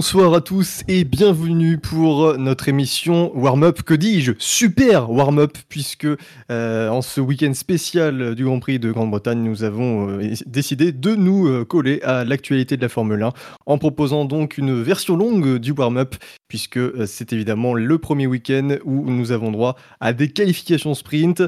Bonsoir à tous et bienvenue pour notre émission Warm-up, que dis-je? Super Warm-up, puisque euh, en ce week-end spécial du Grand Prix de Grande-Bretagne, nous avons euh, décidé de nous euh, coller à l'actualité de la Formule 1 en proposant donc une version longue du Warm-up, puisque c'est évidemment le premier week-end où nous avons droit à des qualifications sprint.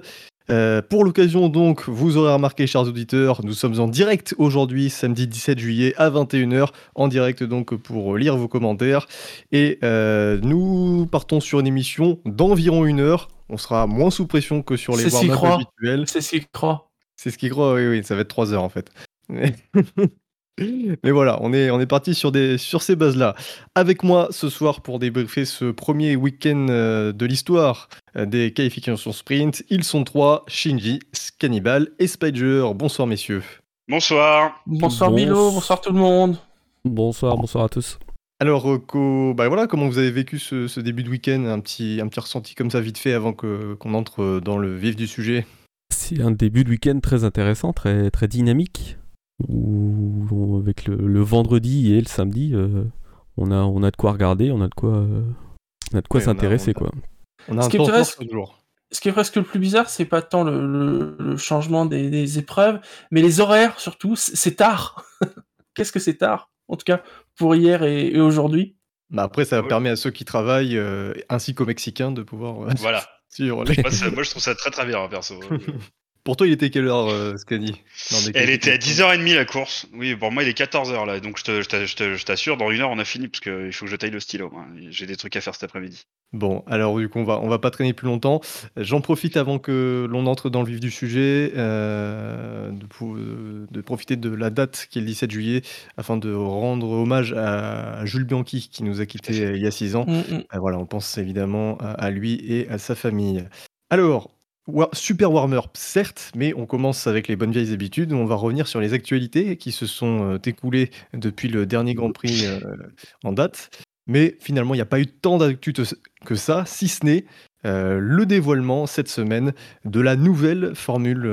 Euh, pour l'occasion donc, vous aurez remarqué chers auditeurs, nous sommes en direct aujourd'hui, samedi 17 juillet à 21h, en direct donc pour lire vos commentaires. Et euh, nous partons sur une émission d'environ une heure. On sera moins sous pression que sur les warm habituels. C'est ce qu'il croit. C'est ce qu'il croit, oui, oui, ça va être 3 heures en fait. Mais voilà, on est, on est parti sur, des, sur ces bases-là. Avec moi ce soir pour débriefer ce premier week-end euh, de l'histoire euh, des qualifications sprint, ils sont trois, Shinji, Cannibal et Spider. Bonsoir messieurs. Bonsoir. Bonsoir Milo, bonsoir tout le monde. Bonsoir, bonsoir à tous. Alors, bah voilà, comment vous avez vécu ce, début de week-end? Un petit, un petit ressenti comme ça vite fait avant qu'on entre dans le vif du sujet? C'est un début de week-end très intéressant, très, très dynamique où avec le, vendredi et le samedi, euh, on, a, on a de quoi regarder, on a de quoi, euh, on a de quoi s'intéresser. quoi. On a ce, qui est presque, ce qui est presque le plus bizarre, c'est pas tant le, changement des, épreuves, mais les horaires surtout. C'est tard. Qu'est-ce que c'est tard En tout cas, pour hier et, aujourd'hui? Bah après, ça permet à ceux qui travaillent, euh, ainsi qu'aux Mexicains, de pouvoir. voilà. sur les... moi, moi, je trouve ça très très bien, perso. Pour toi, il était quelle heure, euh, Scani Elle était à 10h30 la course. Oui, pour moi, il est 14h là. Donc, je t'assure, dans une heure, on a fini parce qu'il faut que je taille le stylo. J'ai des trucs à faire cet après-midi. Bon, alors du coup, on va, on va pas traîner plus longtemps. J'en profite avant que l'on entre dans le vif du sujet, euh, de, de, profiter de la date qui est le 17 juillet, afin de rendre hommage à Jules Bianchi qui nous a quittés il y a 6 ans. Mm, mm. Euh, voilà, on pense évidemment à lui et à sa famille. Alors, Super warm-up, certes, mais on commence avec les bonnes vieilles habitudes. On va revenir sur les actualités qui se sont euh, écoulées depuis le dernier Grand Prix euh, en date. Mais finalement, il n'y a pas eu tant d'actu que ça, si ce n'est euh, le dévoilement cette semaine de la nouvelle Formule,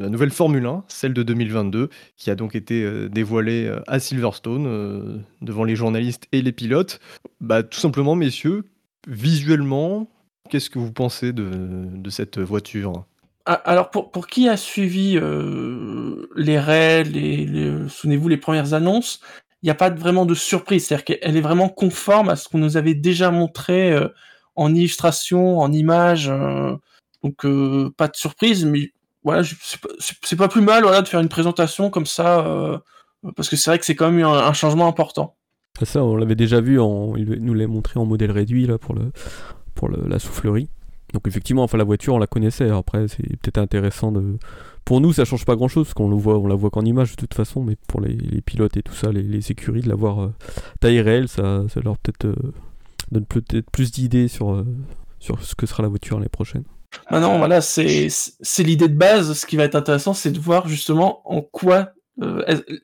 la nouvelle Formule 1, celle de 2022, qui a donc été dévoilée à Silverstone devant les journalistes et les pilotes. Bah, tout simplement, messieurs, visuellement, Qu'est-ce que vous pensez de, cette voiture? Ah, alors pour, pour, qui a suivi euh, les raids, les, souvenez-vous les premières annonces, il n'y a pas vraiment de surprise, c'est-à-dire qu'elle est vraiment conforme à ce qu'on nous avait déjà montré euh, en illustration, en images, euh, donc pas de surprise, mais voilà, c'est pas, plus mal voilà, de faire une présentation comme ça, parce que c'est vrai que c'est quand même un, un changement important. Ça, on l'avait déjà vu, en, il nous l'a montré en modèle réduit là pour le, pour la soufflerie. Donc effectivement, enfin la voiture, on la connaissait. Après, c'est peut-être intéressant de. Pour nous, ça change pas grand-chose parce qu'on le voit, on la voit qu'en image de toute façon. Mais pour les, pilotes et tout ça, les, les écuries, de la voir euh, taille réelle, ça, ça leur peut-être euh, donne peut-être plus d'idées sur euh, sur ce que sera la voiture l'année prochaine. Maintenant, voilà, c'est c'est l'idée de base. Ce qui va être intéressant, c'est de voir justement en quoi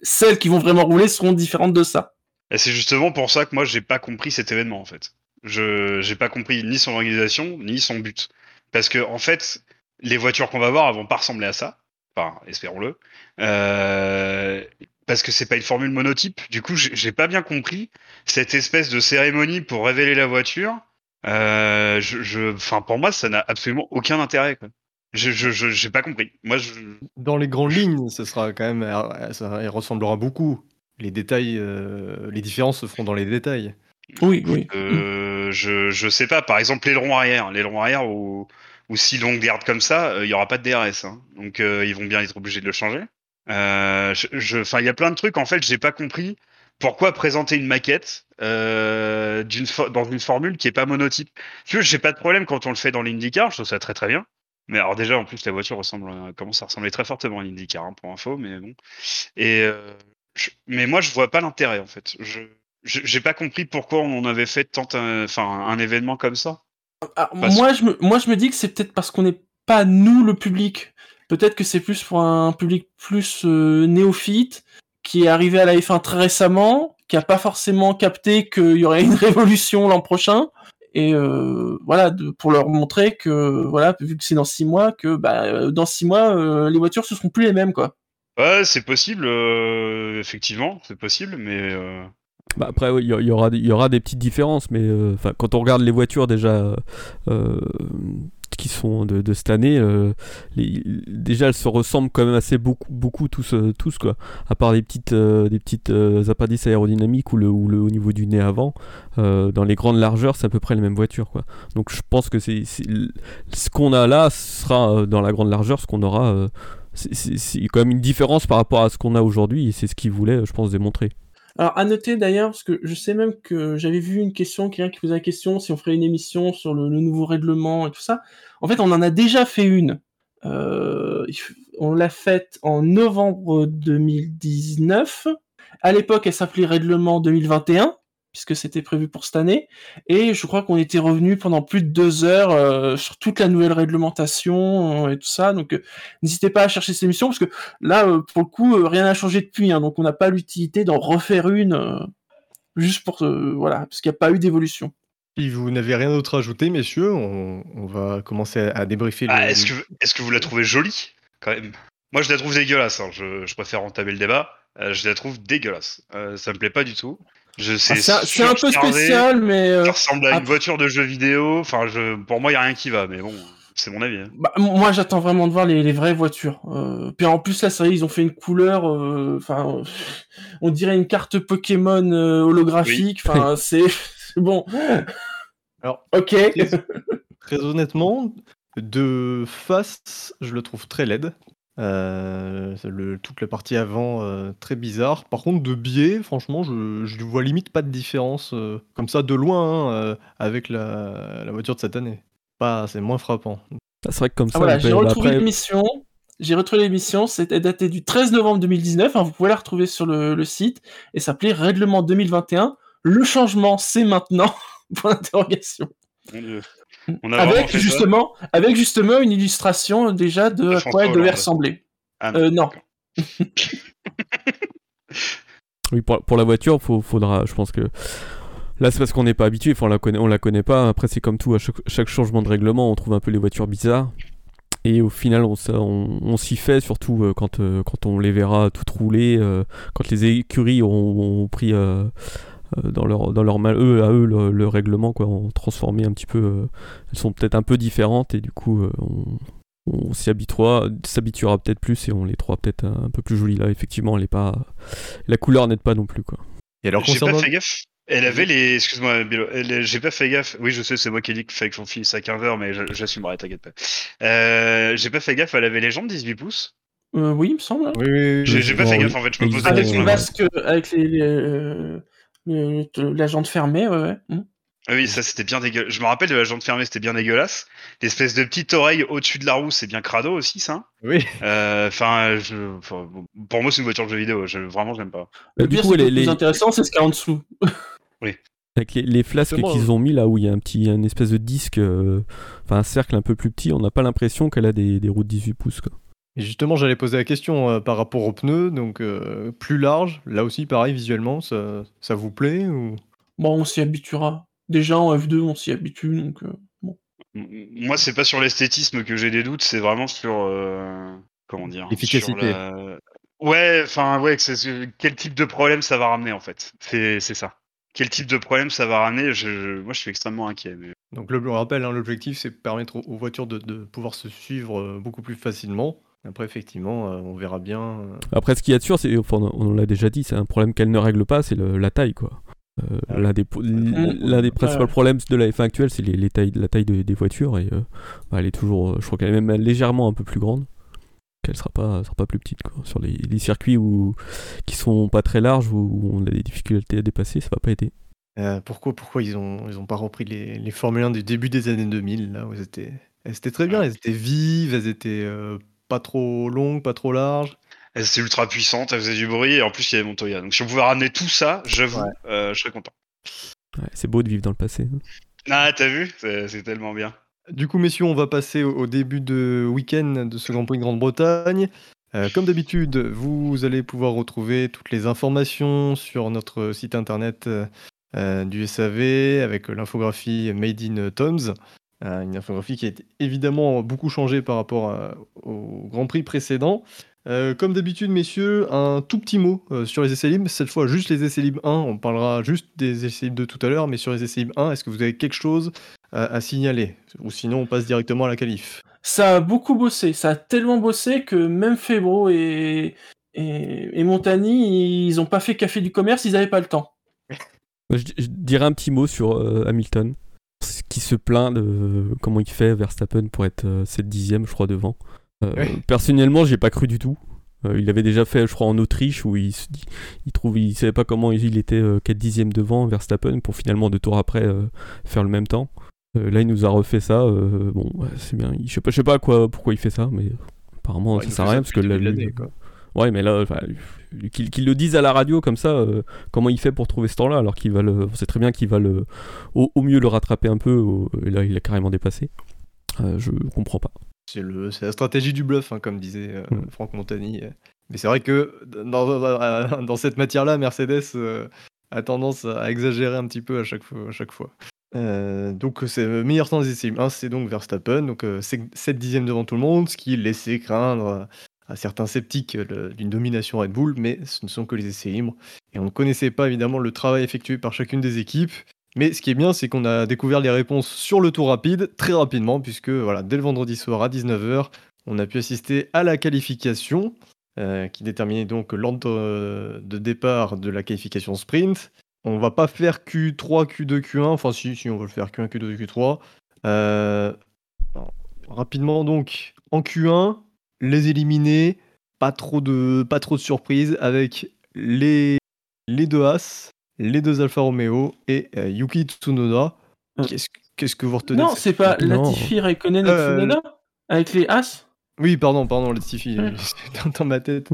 celles qui vont vraiment rouler seront différentes de ça. Et c'est justement pour ça que moi, j'ai pas compris cet événement en fait. Je j'ai pas compris ni son organisation ni son but. Parce que en fait, les voitures qu'on va voir, elles vont pas ressembler à ça. Enfin, espérons-le. Euh, parce que c'est pas une formule monotype. Du coup, j'ai pas bien compris cette espèce de cérémonie pour révéler la voiture. Euh, je, enfin, pour moi, ça n'a absolument aucun intérêt. Je, je, j'ai pas compris. Moi, je... Dans les grandes lignes, ce sera quand même, ça ressemblera beaucoup. Les détails, euh, les différences se feront dans les détails. Oui, oui. Euh, je, je sais pas, par exemple, l'aileron arrière. L'aileron arrière, ou, ou si l'on garde comme ça, euh, il y aura pas de DRS. Hein. Donc, euh, ils vont bien être obligés de le changer. Euh, je, il y a plein de trucs, en fait, j'ai pas compris pourquoi présenter une maquette euh, dans une formule qui est pas monotype. Tu vois, j'ai pas de problème quand on le fait dans l'IndyCar, je trouve ça très très bien. Mais alors déjà, en plus, la voiture ressemble, commence à ressembler très fortement à l'IndyCar, hein, pour info, mais bon. Et mais moi, je vois pas l'intérêt, en fait. Je, j'ai pas compris pourquoi on avait fait tant un, enfin, un événement comme ça. Ah, moi, je me, moi, je me dis que c'est peut-être parce qu'on n'est pas nous le public. Peut-être que c'est plus pour un public plus euh, néophyte qui est arrivé à la F1 très récemment, qui a pas forcément capté qu'il y aurait une révolution l'an prochain. Et euh, voilà, de, pour leur montrer que, voilà, vu que c'est dans six mois, que bah, euh, dans six mois, euh, les voitures ce seront plus les mêmes, quoi. Ouais, c'est possible, effectivement, c'est possible, mais Bah après, il y, y aura, y aura des petites différences, mais euh, quand on regarde les voitures déjà euh, qui sont de, cette année, euh, les- déjà elles se ressemblent quand même assez beaucoup, beaucoup tous, tous quoi. À part des petites, des petites appendices aérodynamiques ou le, ou le au niveau du nez avant, dans les grandes largeurs, c'est à peu près les mêmes voitures quoi. Donc je pense que c'est ce qu'on a là sera dans la grande largeur ce qu'on aura. c'est quand même une différence par rapport à ce qu'on a aujourd'hui et c'est ce qu'ils voulaient, je pense, démontrer. Alors, à noter d'ailleurs, parce que je sais même que j'avais vu une question, quelqu'un qui posait la question si on ferait une émission sur le, nouveau règlement et tout ça. En fait, on en a déjà fait une. Euh, on l'a faite en novembre 2019. À l'époque, elle s'appelait Règlement 2021, puisque c'était prévu pour cette année. Et je crois qu'on était revenu pendant plus de deux heures euh, sur toute la nouvelle réglementation euh, et tout ça. Donc, euh, n'hésitez pas à chercher cette émission, parce que là, euh, pour le coup, euh, rien n'a changé depuis, hein, donc on n'a pas l'utilité d'en refaire une euh, juste pour euh, voilà, parce qu'il n'y a pas eu d'évolution. Si vous n'avez rien d'autre à ajouter, messieurs, on, on va commencer à, à débriefer. Ah, le- est-ce que, vous la trouvez jolie quand même? Moi, je la trouve dégueulasse. hein. Je, je préfère entamer le débat. Euh, je la trouve dégueulasse. Euh, ça me plaît pas du tout. Je Ah. C'est un- peu spécial, mais euh, Ça ressemble à une après- voiture de jeu vidéo. Enfin, je, pour moi, il y a rien qui va. Mais bon, c'est mon avis. hein. bah, moi j'attends vraiment de voir les, les vraies voitures. Euh, puis en plus là, ça y est, ils ont fait une couleur, euh, enfin, euh, on dirait une carte Pokémon euh, holographique. Enfin, c'est c'est bon. Alors, ok. Très, très honnêtement, de face, je le trouve très laide. Euh, le- toute la partie avant, euh, très bizarre. Par contre, de biais, franchement, je, je vois limite pas de différence, euh, comme ça, de loin, hein, euh, avec la, la voiture de cette année. Pas, c'est moins frappant. Ah, C'est vrai que comme ça, Ah, voilà, on j'ai retrouvé après- l'émission. J'ai retrouvé l'émission, c'était daté du 13 novembre 2019. hein, vous pouvez la retrouver sur le, le site et s'appelait Règlement 2021. Le changement, c'est maintenant. Point d'interrogation. On a vraiment Avec ça justement, avec justement une illustration déjà de à quoi elle devait ressembler. Ah, Euh, non. Oui, pour, pour la voiture, faut, faudra, je pense que là c'est parce qu'on n'est pas habitué, enfin, on la connaît, on la connaît pas. Après c'est comme tout, à chaque, chaque changement de règlement, on trouve un peu les voitures bizarres. Et au final, on, s- on, on s'y fait, surtout euh, quand, euh, quand on les verra toutes rouler, euh, quand les écuries auront, auront pris euh, euh, dans leur, dans leur mal, eux, à eux, le, le règlement, quoi, ont transformé un petit peu. euh, elles sont peut-être un peu différentes et du coup, euh, on, on s'y habituera, s'habituera peut-être plus et on les trouvera peut-être un, un peu plus jolies là. Effectivement, elle est pas, la couleur n'aide pas non plus, quoi. Et alors, J'ai concernant. pas fait gaffe. Elle avait les. Excuse-moi, J'ai pas fait gaffe. Oui, je sais, c'est moi qui ai dit qu'il fallait que j'en finisse à 15h, mais je- j'assumerai, t'inquiète pas. Euh, J'ai pas fait gaffe. Elle avait les jambes 18 pouces. Euh, oui, il me semble. hein. Oui, oui, oui. J'ai pas Bon, fait gaffe en fait. Je me ont- la Avec question. les ouais. masques, avec les, les, euh, le- la jante fermée, ouais, ouais. Hmm. Ah oui, ça c'était bien dégueulasse. Je me rappelle de la jante fermée, c'était bien dégueulasse. L'espèce de petite oreille au-dessus de la roue, c'est bien crado aussi, ça. Oui. Euh, Enfin, pour moi, c'est une voiture de jeu vidéo. Je, vraiment, j'aime pas. Le Euh, du pire, coup, c'est les, le plus les- intéressant, c'est ce qu'il y a en dessous. Avec les, les flasques qu'ils ont mis là où il y a un petit un espèce de disque, euh, enfin un cercle un peu plus petit, on n'a pas l'impression qu'elle a des, des roues de 18 pouces. Quoi. Et justement, j'allais poser la question euh, par rapport aux pneus, donc euh, plus large. Là aussi, pareil, visuellement, ça, ça vous plaît ou... Bon, on s'y habituera. Déjà en F2, on s'y habitue, donc euh, bon. Moi, c'est pas sur l'esthétisme que j'ai des doutes, c'est vraiment sur euh, comment dire L'efficacité. la- Ouais, enfin ouais, c'est- quel type de problème ça va ramener en fait. C'est c'est ça. Quel type de problème ça va ramener je, je- Moi, je suis extrêmement inquiet. Mais... Donc, le, on rappelle, hein, l'objectif, c'est de permettre aux, aux voitures de, de pouvoir se suivre euh, beaucoup plus facilement. Après, effectivement, euh, on verra bien. euh, Après, ce qu'il y a de sûr, c'est, enfin, on l'a déjà dit, c'est un problème qu'elle ne règle pas, c'est le- la taille. Quoi. Euh, Ah l'un, des, po- l'un des principaux Ouais. problèmes de la F1 actuelle, c'est les, les tailles, la taille de- des voitures. Et euh, bah, elle est toujours, je crois qu'elle est même légèrement un peu plus grande. Qu'elle sera pas, sera pas plus petite. Quoi. Sur les, les circuits où, qui sont pas très larges, où, où on a des difficultés à dépasser, ça va pas aider. euh, pourquoi, pourquoi ils ont, ils ont pas repris les, les Formule 1 du début des années 2000, là, où elles étaient, elles étaient très bien, elles étaient vives, elles étaient euh, pas trop longues, pas trop larges. Elle était ultra puissante, elle faisait du bruit et en plus il y avait Montoya. Donc si on pouvait ramener tout ça, j'avoue, Ouais. euh, je serais content. Ouais, c'est beau de vivre dans le passé. hein. Ah, t'as vu? C'est c'est tellement bien. Du coup, messieurs, on va passer au, au début de week-end de ce Grand Prix de Grande-Bretagne. Euh, comme d'habitude, vous allez pouvoir retrouver toutes les informations sur notre site internet euh, euh, du SAV avec l'infographie Made in Toms. Euh, une infographie qui a été évidemment beaucoup changée par rapport à- au Grand Prix précédent. Euh, comme d'habitude, messieurs, un tout petit mot euh, sur les essais libres. Cette fois, juste les essais libres 1. On parlera juste des essais libres de tout à l'heure, mais sur les essais libres 1, est-ce que vous avez quelque chose à, à signaler? Ou sinon, on passe directement à la qualif. Ça a beaucoup bossé. Ça a tellement bossé que même Febro et, et, et Montagny, ils ont pas fait café du commerce, ils avaient pas le temps. Je, je dirais un petit mot sur euh, Hamilton, qui se plaint de comment il fait Verstappen pour être euh, 7 dixième, je crois, devant. Euh, Oui. Personnellement, j'ai pas cru du tout. Euh, il avait déjà fait, je crois, en Autriche, où il, se dit- il trouve, il savait pas comment il était euh, 4 dixièmes devant Verstappen, pour finalement deux tours après euh, faire le même temps. Euh, là, il nous a refait ça. euh, bon, c'est bien. Je sais pas, je sais pas quoi, pourquoi il fait ça, mais apparemment Ouais, ça sert à rien parce que là, lui- quoi. Ouais, mais là, qu'ils qu'ils le disent à la radio comme ça, euh, comment il fait pour trouver ce temps-là alors qu'il va le. On sait très bien qu'il va le. Au, au mieux le rattraper un peu, au- et là il l'a carrément dépassé. Euh, je comprends pas. C'est la stratégie du bluff, hein, comme disait euh, Mm. Franck Montagny. Mais c'est vrai que dans, dans- dans cette matière-là, Mercedes euh, a tendance à exagérer un petit peu à chaque fois. À chaque fois. Euh, donc c'est le meilleur temps des essais libres. Un, c'est donc Verstappen, donc euh, 7 dixièmes devant tout le monde, ce qui laissait craindre euh, à certains sceptiques le- d'une domination Red Bull, mais ce ne sont que les essais libres. Et on ne connaissait pas évidemment le travail effectué par chacune des équipes. Mais ce qui est bien, c'est qu'on a découvert les réponses sur le tour rapide très rapidement, puisque voilà, dès le vendredi soir à 19h, on a pu assister à la qualification, euh, qui déterminait donc l'ordre euh, de départ de la qualification sprint. On va pas faire Q3, Q2, Q1, enfin si, si on veut le faire Q1, Q2, Q3. Euh, alors, rapidement donc, en Q1, les éliminer, pas trop de, pas trop de surprises, avec les, les deux As, les deux Alfa Romeo et euh, Yuki Tsunoda. Euh. Qu'est-ce qu'est-ce que vous retenez de Non, c'est pas. Latifi, Raikkonen et Euh, Tsunoda Avec les As? Oui, pardon, pardon, Latifi, Ouais. dans, dans ma tête.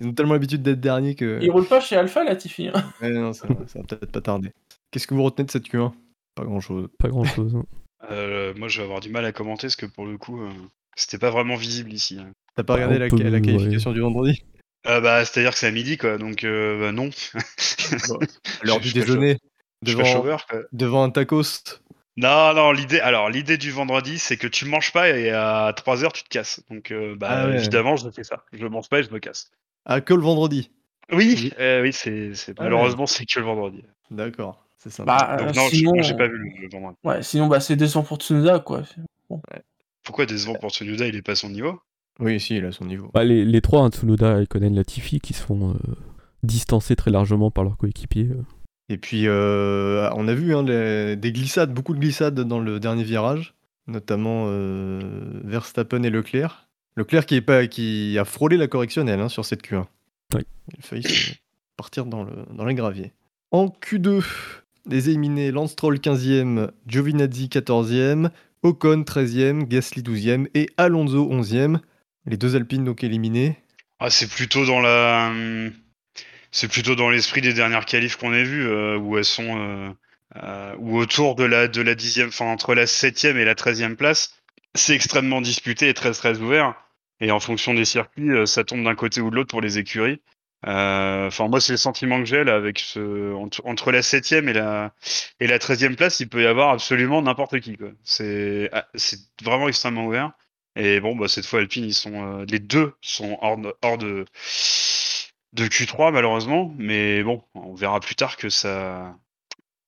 Ils ont tellement l'habitude d'être derniers que. Il roule pas chez Alpha, Latifi. hein. Ouais, non, ça, ça va peut-être pas tarder. Qu'est-ce que vous retenez de cette Q1 Pas grand chose. Pas grand chose. Euh, moi, je vais avoir du mal à commenter parce que pour le coup, euh, c'était pas vraiment visible ici. hein. T'as pas Bah, regardé la, qualification du vendredi? Euh, bah, c'est-à-dire que c'est à midi, quoi. Donc, euh, bah, non. Bon, À l'heure du déjeuner, devant, un tacos. Non, non, l'idée, alors, l'idée du vendredi, c'est que tu manges pas et à 3 heures, tu te casses. Donc, euh, bah, Ah ouais. évidemment, je fais ça. Je mange pas et je me casse. Ah, que le vendredi? Oui, Oui. euh, oui, c'est, c'est- Ah ouais. malheureusement, c'est que le vendredi. D'accord, c'est sympa. Bah, Donc, euh, non, je- sinon, j'ai pas vu le, vendredi. Ouais, sinon, bah, c'est décevant pour Tsunoda, quoi. Pourquoi décevant pour Tsunoda, il est pas à son niveau? Oui, si, il a son niveau. Bah, les, les trois, hein, Tsunoda, Raikkonen, Latifi, qui se font euh, distancer très largement par leurs coéquipiers. euh. Et puis, euh, on a vu hein, les- des glissades, beaucoup de glissades dans le dernier virage, notamment euh, Verstappen et Leclerc. Leclerc qui, est pas, qui a frôlé la correctionnelle hein, sur cette Q1. Oui. Il a failli partir dans, le, dans les graviers. En Q2, les éliminés Lance Stroll 15e, Giovinazzi 14e, Ocon 13e, Gasly 12e et Alonso 11e. Les deux Alpines donc éliminés. Ah, c'est plutôt dans la. hum, C'est plutôt dans l'esprit des dernières qualifs qu'on a vues, euh, où elles sont. euh, euh, autour de la, de la dixième, entre la septième et la treizième place, c'est extrêmement disputé et très très ouvert. Et en fonction des circuits, ça tombe d'un côté ou de l'autre pour les écuries. Euh, Enfin, moi, c'est le sentiment que j'ai là, avec ce entre, entre la septième et la et la treizième place, il peut y avoir absolument n'importe qui. quoi. C'est ah, c'est vraiment extrêmement ouvert. Et bon, bah, cette fois, Alpine, ils sont, euh, les deux sont hors de, hors de, de Q3, malheureusement. Mais bon, on verra plus tard que ça.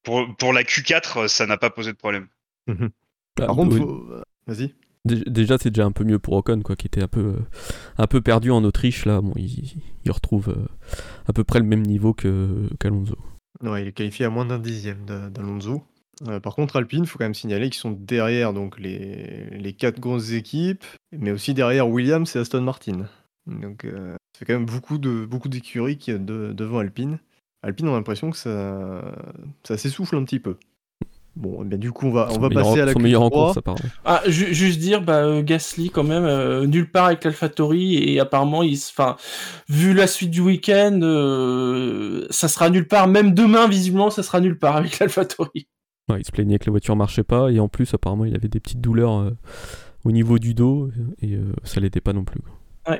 Pour, pour la Q4, ça n'a pas posé de problème. Ah, Par contre, oui. faut- Vas-y. Dé- Déjà, c'est déjà un peu mieux pour Ocon, quoi, qui était un peu, euh, un peu perdu en Autriche. Là, bon, il, retrouve euh, à peu près le même niveau qu'Alonso. Ouais, il est qualifié à moins d'un dixième d'A- d'Alonso. Euh, par contre, Alpine, il faut quand même signaler qu'ils sont derrière donc, les, les quatre grosses équipes, mais aussi derrière Williams et Aston Martin. Donc, euh, fait quand même beaucoup de beaucoup d'écuries de- devant Alpine. Alpine, on a l'impression que ça, ça s'essouffle un petit peu. Bon, eh bien, du coup, on va, on va passer à la son meilleur en Q3. course, apparemment. Ah, ju- juste dire, bah, euh, Gasly, quand même, euh, nulle part avec l'AlphaTauri, et apparemment, il se- enfin, vu la suite du week-end, euh, ça sera nulle part, même demain, visiblement, ça sera nulle part avec l'AlphaTauri. Ouais, il se plaignait que la voiture marchait pas et en plus apparemment il avait des petites douleurs euh, au niveau du dos et euh, ça l'aidait pas non plus. quoi.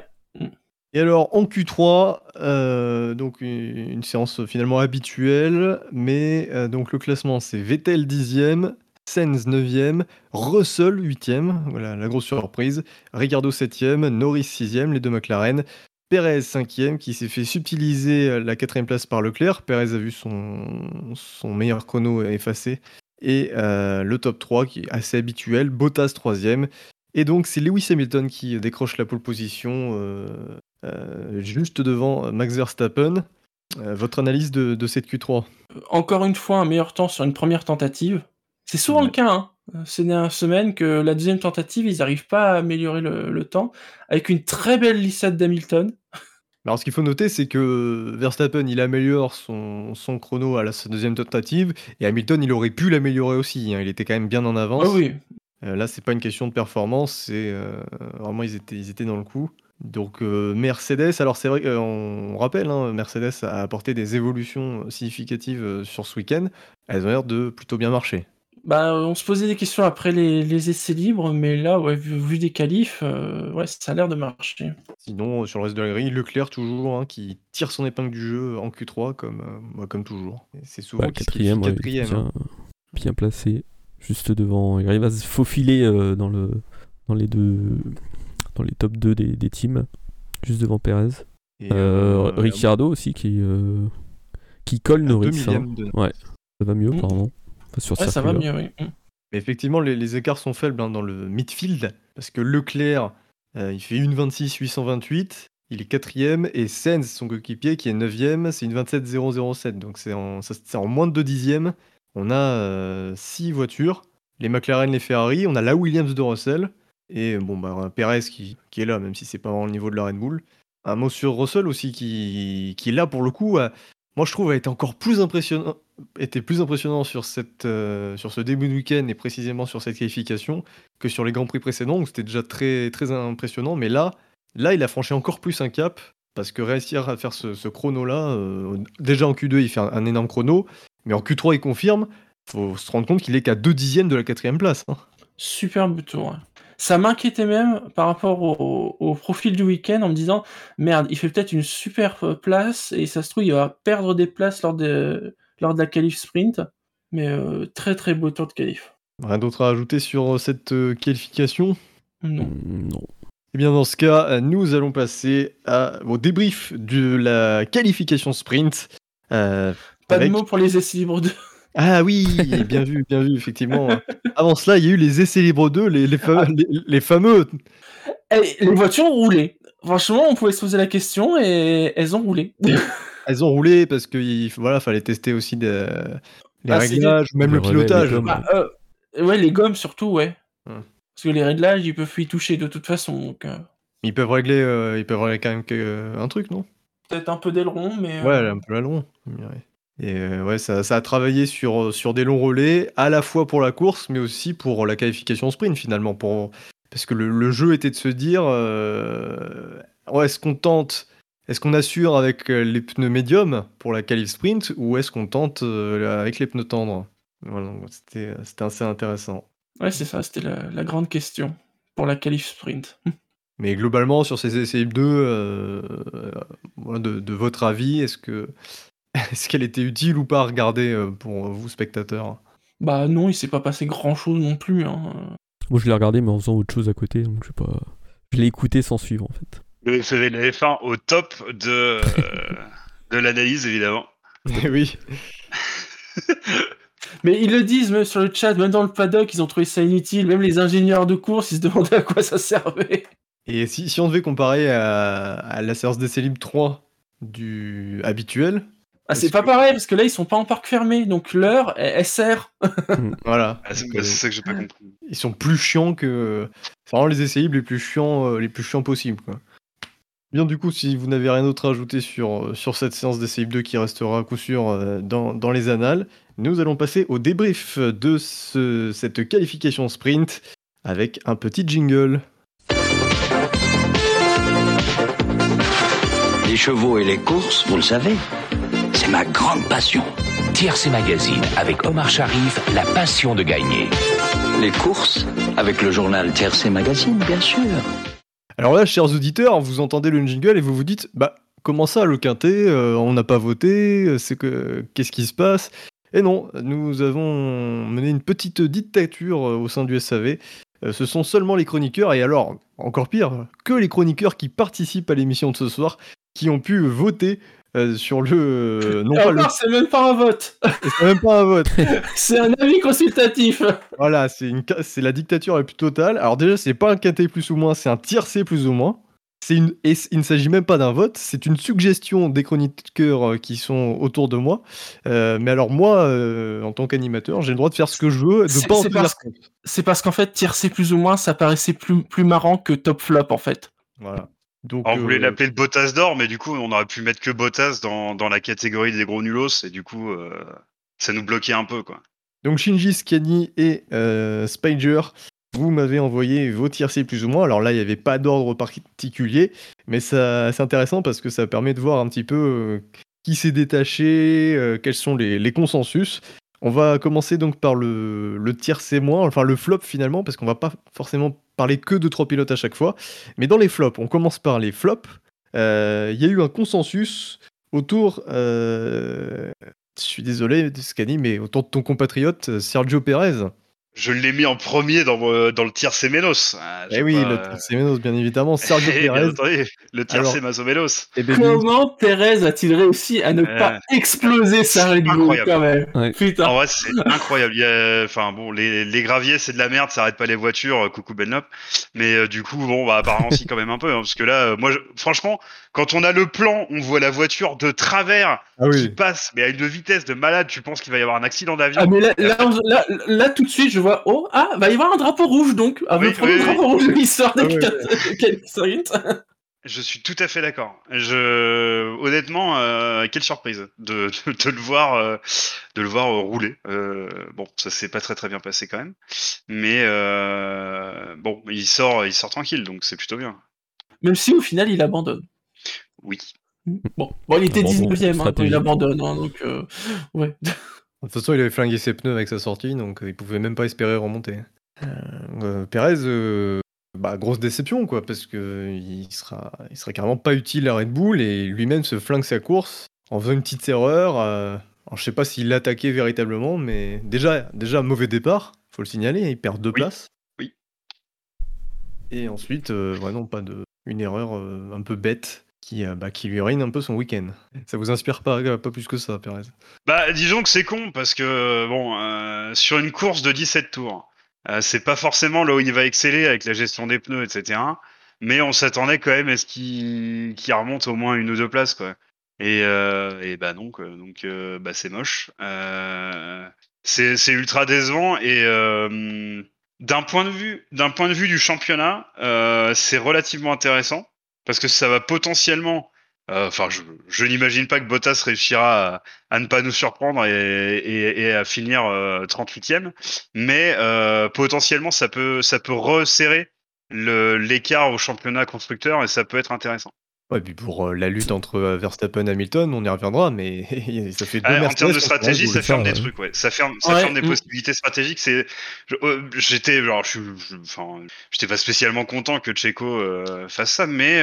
Et alors en Q3, euh, donc une, séance finalement habituelle, mais euh, donc le classement c'est Vettel 10e, Sainz 9e, Russell 8e, voilà la grosse surprise, Ricardo 7e, Norris 6e, les deux McLaren, Perez 5e qui s'est fait subtiliser la quatrième place par Leclerc, Perez a vu son, son meilleur chrono effacé, et euh, le top 3 qui est assez habituel, Bottas 3e, et donc c'est Lewis Hamilton qui décroche la pole position euh, euh, juste devant Max Verstappen. Euh, votre analyse de, de cette Q3 Encore une fois, un meilleur temps sur une première tentative. C'est souvent Ouais. le cas, hein, ces dernières semaines, que la deuxième tentative, ils n'arrivent pas à améliorer le, le temps, avec une très belle lissade d'Hamilton. Alors, ce qu'il faut noter, c'est que Verstappen, il améliore son, son chrono à la sa deuxième tentative, et Hamilton, il aurait pu l'améliorer aussi. hein, Il était quand même bien en avance. Ah oui, Euh, là, c'est pas une question de performance, c'est euh, vraiment ils étaient, ils étaient dans le coup. Donc euh, Mercedes, alors c'est vrai qu'on rappelle, hein, Mercedes a apporté des évolutions significatives euh, sur ce week-end. Elles ont l'air de plutôt bien marcher. bah, on se posait des questions après les, les essais libres, mais là, ouais, vu, vu des qualifs, euh, ouais, ça a l'air de marcher. Sinon, euh, sur le reste de la grille, Leclerc toujours, hein, qui tire son épingle du jeu en Q3 comme, euh, comme toujours. C'est souvent quatrième, ouais, quatrième, bien, hein. bien placé, juste devant. Il arrive à se faufiler euh, dans, le, dans les deux. Dans les top 2 des, des teams, juste devant Perez. Et, Euh, euh, Ricciardo aussi qui, euh, qui colle Norris. hein. millièmes de- Ça va mieux Mm. apparemment. Enfin, sur Ouais, ça va circuit-là. mieux, oui. Mm. Mais effectivement, les, les écarts sont faibles hein, dans le midfield, parce que Leclerc, euh, il fait une 26 828, il est quatrième, et Sainz, son coéquipier, qui est neuvième, c'est une 27 007. Donc c'est en, en moins de deux dixièmes. On a 6 voitures, les McLaren, les Ferrari, on a la Williams de Russell, et bon, bah, Perez qui, qui est là, même si c'est pas vraiment le niveau de la Red Bull. Un mot sur Russell aussi, qui, qui est là pour le coup. moi, je trouve, a été encore plus impressionnant, était plus impressionnant sur, cette, euh, sur ce début de week-end et précisément sur cette qualification que sur les Grands Prix précédents où c'était déjà très, très impressionnant. Mais là, là, il a franchi encore plus un cap parce que réussir à faire ce, chrono-là, euh, déjà en Q2, il fait un, énorme chrono, mais en Q3, il confirme. faut se rendre compte qu'il est qu'à deux dixièmes de la quatrième place. hein. Superbe tour. ouais. Ça m'inquiétait même par rapport au, au profil du week-end en me disant merde, il fait peut-être une super euh, place et ça se trouve il va perdre des places lors de, lors de la qualif sprint. Mais euh, très très beau tour de qualif. Rien d'autre à ajouter sur euh, cette qualification? Non. Mm, Non. Eh bien, dans ce cas, nous allons passer à, au débrief de la qualification sprint. euh, Pas avec- de mots pour les essais libres 2. Ah oui, bien vu, bien vu, effectivement. Avant cela, il y a eu les essais libres 2, les, les, fameux, les, les fameux. Eh, les voitures ont roulé. Franchement, on pouvait se poser la question et elles ont roulé. Elles ont roulé parce qu'il voilà, fallait tester aussi des- les Ah, réglages, même Les le pilotage. les gommes. Bah, euh, ouais, les gommes surtout, ouais. Parce que les réglages, ils peuvent y toucher de toute façon. Donc, euh, Ils peuvent régler, euh, ils peuvent régler quand même que- un truc, non? Peut-être un peu d'aileron, mais. euh, Ouais, un peu la long. Et euh, ouais, ça, ça a travaillé sur, sur des longs relais, à la fois pour la course, mais aussi pour la qualification sprint finalement. Pour... Parce que le, le jeu était de se dire, euh, ouais, est-ce qu'on tente, est-ce qu'on assure avec euh, les pneus médiums pour la qualif sprint, ou est-ce qu'on tente euh, avec les pneus tendres? Voilà, c'était assez intéressant. Ouais, c'est ça, c'était la, la grande question pour la qualif sprint. Mais globalement, sur ces essais 2, euh, voilà, de, de votre avis, est-ce que est-ce qu'elle était utile ou pas à regarder euh, pour vous, spectateurs? Bah non, il s'est pas passé grand chose non plus. Hein. Moi je l'ai regardé mais en faisant autre chose à côté, donc je sais pas. Je l'ai écouté sans suivre en fait. Le FV la F1 au top de, euh, de l'analyse, évidemment. Eh oui. Mais ils le disent même sur le chat, même dans le paddock, ils ont trouvé ça inutile. Même les ingénieurs de course, ils se demandaient à quoi ça servait. Et si, si on devait comparer à, à la séance d'essai libre 3 du habituel, Ah, c'est pas que- pareil, parce que là, ils sont pas en parc fermé. Donc l'heure, elle, elle sert. voilà. Ah, c'est ça que j'ai pas compris. ils sont plus chiants que. C'est vraiment les essais libres les plus chiants, euh, les plus chiants possibles. Quoi. Bien, du coup, si vous n'avez rien d'autre à ajouter sur, euh, sur cette séance d'essai libre 2 qui restera à coup sûr euh, dans, dans les annales, nous allons passer au débrief de ce- cette qualification sprint avec un petit jingle. Les chevaux et les courses, vous le savez, c'est ma grande passion. TRC Magazine avec Omar Sharif, la passion de gagner. Les courses, avec le journal TRC Magazine, bien sûr. Alors là, chers auditeurs, vous entendez le jingle et vous vous dites, bah, comment ça, le quintet, euh, on n'a pas voté, euh, c'est que, qu'est-ce qui se passe? Et non, nous avons mené une petite dictature euh, au sein du SAV. Euh, ce sont seulement les chroniqueurs, et alors, encore pire, que les chroniqueurs qui participent à l'émission de ce soir, qui ont pu voter euh, sur le... euh, non pas le... c'est même pas un vote. C'est même pas un vote. C'est un avis consultatif. Voilà, c'est une c'est la dictature la plus totale. Alors déjà, c'est pas un quintet plus ou moins, c'est un tiercé plus ou moins. C'est une et il ne s'agit même pas d'un vote, c'est une suggestion des chroniqueurs euh, qui sont autour de moi. Euh, mais alors moi, euh, en tant qu'animateur, j'ai le droit de faire ce que je veux, de pas en tenir parce- compte. C'est parce qu'en fait, tiercé plus ou moins, ça paraissait plus, plus marrant que top flop en fait. Voilà. Donc, Alors, on voulait euh, l'appeler le Bottas d'or, mais du coup, on aurait pu mettre que Bottas dans, dans la catégorie des gros nulos, et du coup, euh, ça nous bloquait un peu, quoi. Donc Shinji, Scani et euh, Spider, vous m'avez envoyé vos tiercés plus ou moins. Alors là, il n'y avait pas d'ordre particulier, mais ça, c'est intéressant parce que ça permet de voir un petit peu qui s'est détaché, euh, quels sont les, les consensus. On va commencer donc par le, le tiercé moins, enfin le flop finalement, parce qu'on va pas forcément parler que de trois pilotes à chaque fois. Mais dans les flops, on commence par les flops. Euh, Il y a eu un consensus autour euh, je suis désolé, Scani, mais autour de ton compatriote euh, Sergio Pérez. Je l'ai mis en premier dans, dans le tir Ménos. Ah, Eh oui, pas- le Tiercé Menos, bien évidemment. Sergio Eh, Pérez. entendu, le tir Alors-. Et ben, Comment Thérèse a-t-il réussi à ne Euh, pas exploser sa Red Bull incroyable. quand même? Ouais. Putain. En vrai, c'est incroyable. Il y a- Enfin bon, les, les graviers, c'est de la merde, ça arrête pas les voitures. euh, Coucou Benlop. Mais euh, du coup, bon, bah, apparemment, si, quand même un peu. hein, parce que là, euh, moi, je- franchement, quand on a le plan, on voit la voiture de travers ah qui passe, mais à une vitesse de malade, tu penses qu'il va y avoir un accident d'avion. Ah mais là, là, on- là, là, tout de suite je vois oh ah va y avoir un drapeau rouge donc ah, Oui, le premier oui, drapeau rouge qui sort Ah quelques secondes. Je suis tout à fait d'accord. Je, honnêtement, euh, quelle surprise de, de, de le voir, euh, de le voir euh, rouler. Euh, bon, ça s'est pas très très bien passé quand même, mais bon, il sort, il sort tranquille, donc c'est plutôt bien. Même si au final il abandonne. Oui. Bon, bon il était Bon, bon, 19ème hein, quand il abandonne hein, donc euh, ouais. De toute façon, il avait flingué ses pneus avec sa sortie, donc euh, il pouvait même pas espérer remonter. Euh, euh, Pérez, euh, bah, grosse déception, quoi, parce que il sera, il serait carrément pas utile à Red Bull et lui-même se flingue sa course en faisant une petite erreur. euh, alors, je sais pas s'il l'attaquait véritablement, mais déjà, déjà mauvais départ, faut le signaler, il perd deux Oui. places. Oui. Et ensuite, euh, ouais, non, pas de, une erreur euh, un peu bête qui, euh, bah, qui lui ruine un peu son week-end. Ça vous inspire pas, euh, plus que ça, Pérez Bah, disons que c'est con parce que bon, euh, sur une course de 17 tours, c'est pas forcément là où il va exceller avec la gestion des pneus, etc. Mais on s'attendait quand même à ce qu'il remonte au moins une ou deux places, quoi. Et, bah non, donc bah c'est moche. C'est ultra décevant et d'un point de vue d'un point de vue du championnat, c'est relativement intéressant parce que ça va potentiellement. euh, Enfin, je, n'imagine pas que Bottas réussira à, ne pas nous surprendre et, à finir euh, 38e, mais euh, potentiellement ça peut ça peut resserrer l'écart au championnat constructeur et ça peut être intéressant. Ouais, puis pour euh, la lutte entre euh, Verstappen et Hamilton, on y reviendra, mais ça fait deux Ah, en termes de stratégie, ça ferme des ouais. trucs, ouais. Ça ferme, ça Ouais, ferme des possibilités stratégiques. C'est, je- euh, j'étais, genre, je, suis- je- enfin, j'étais pas spécialement content que Checo euh, fasse ça, mais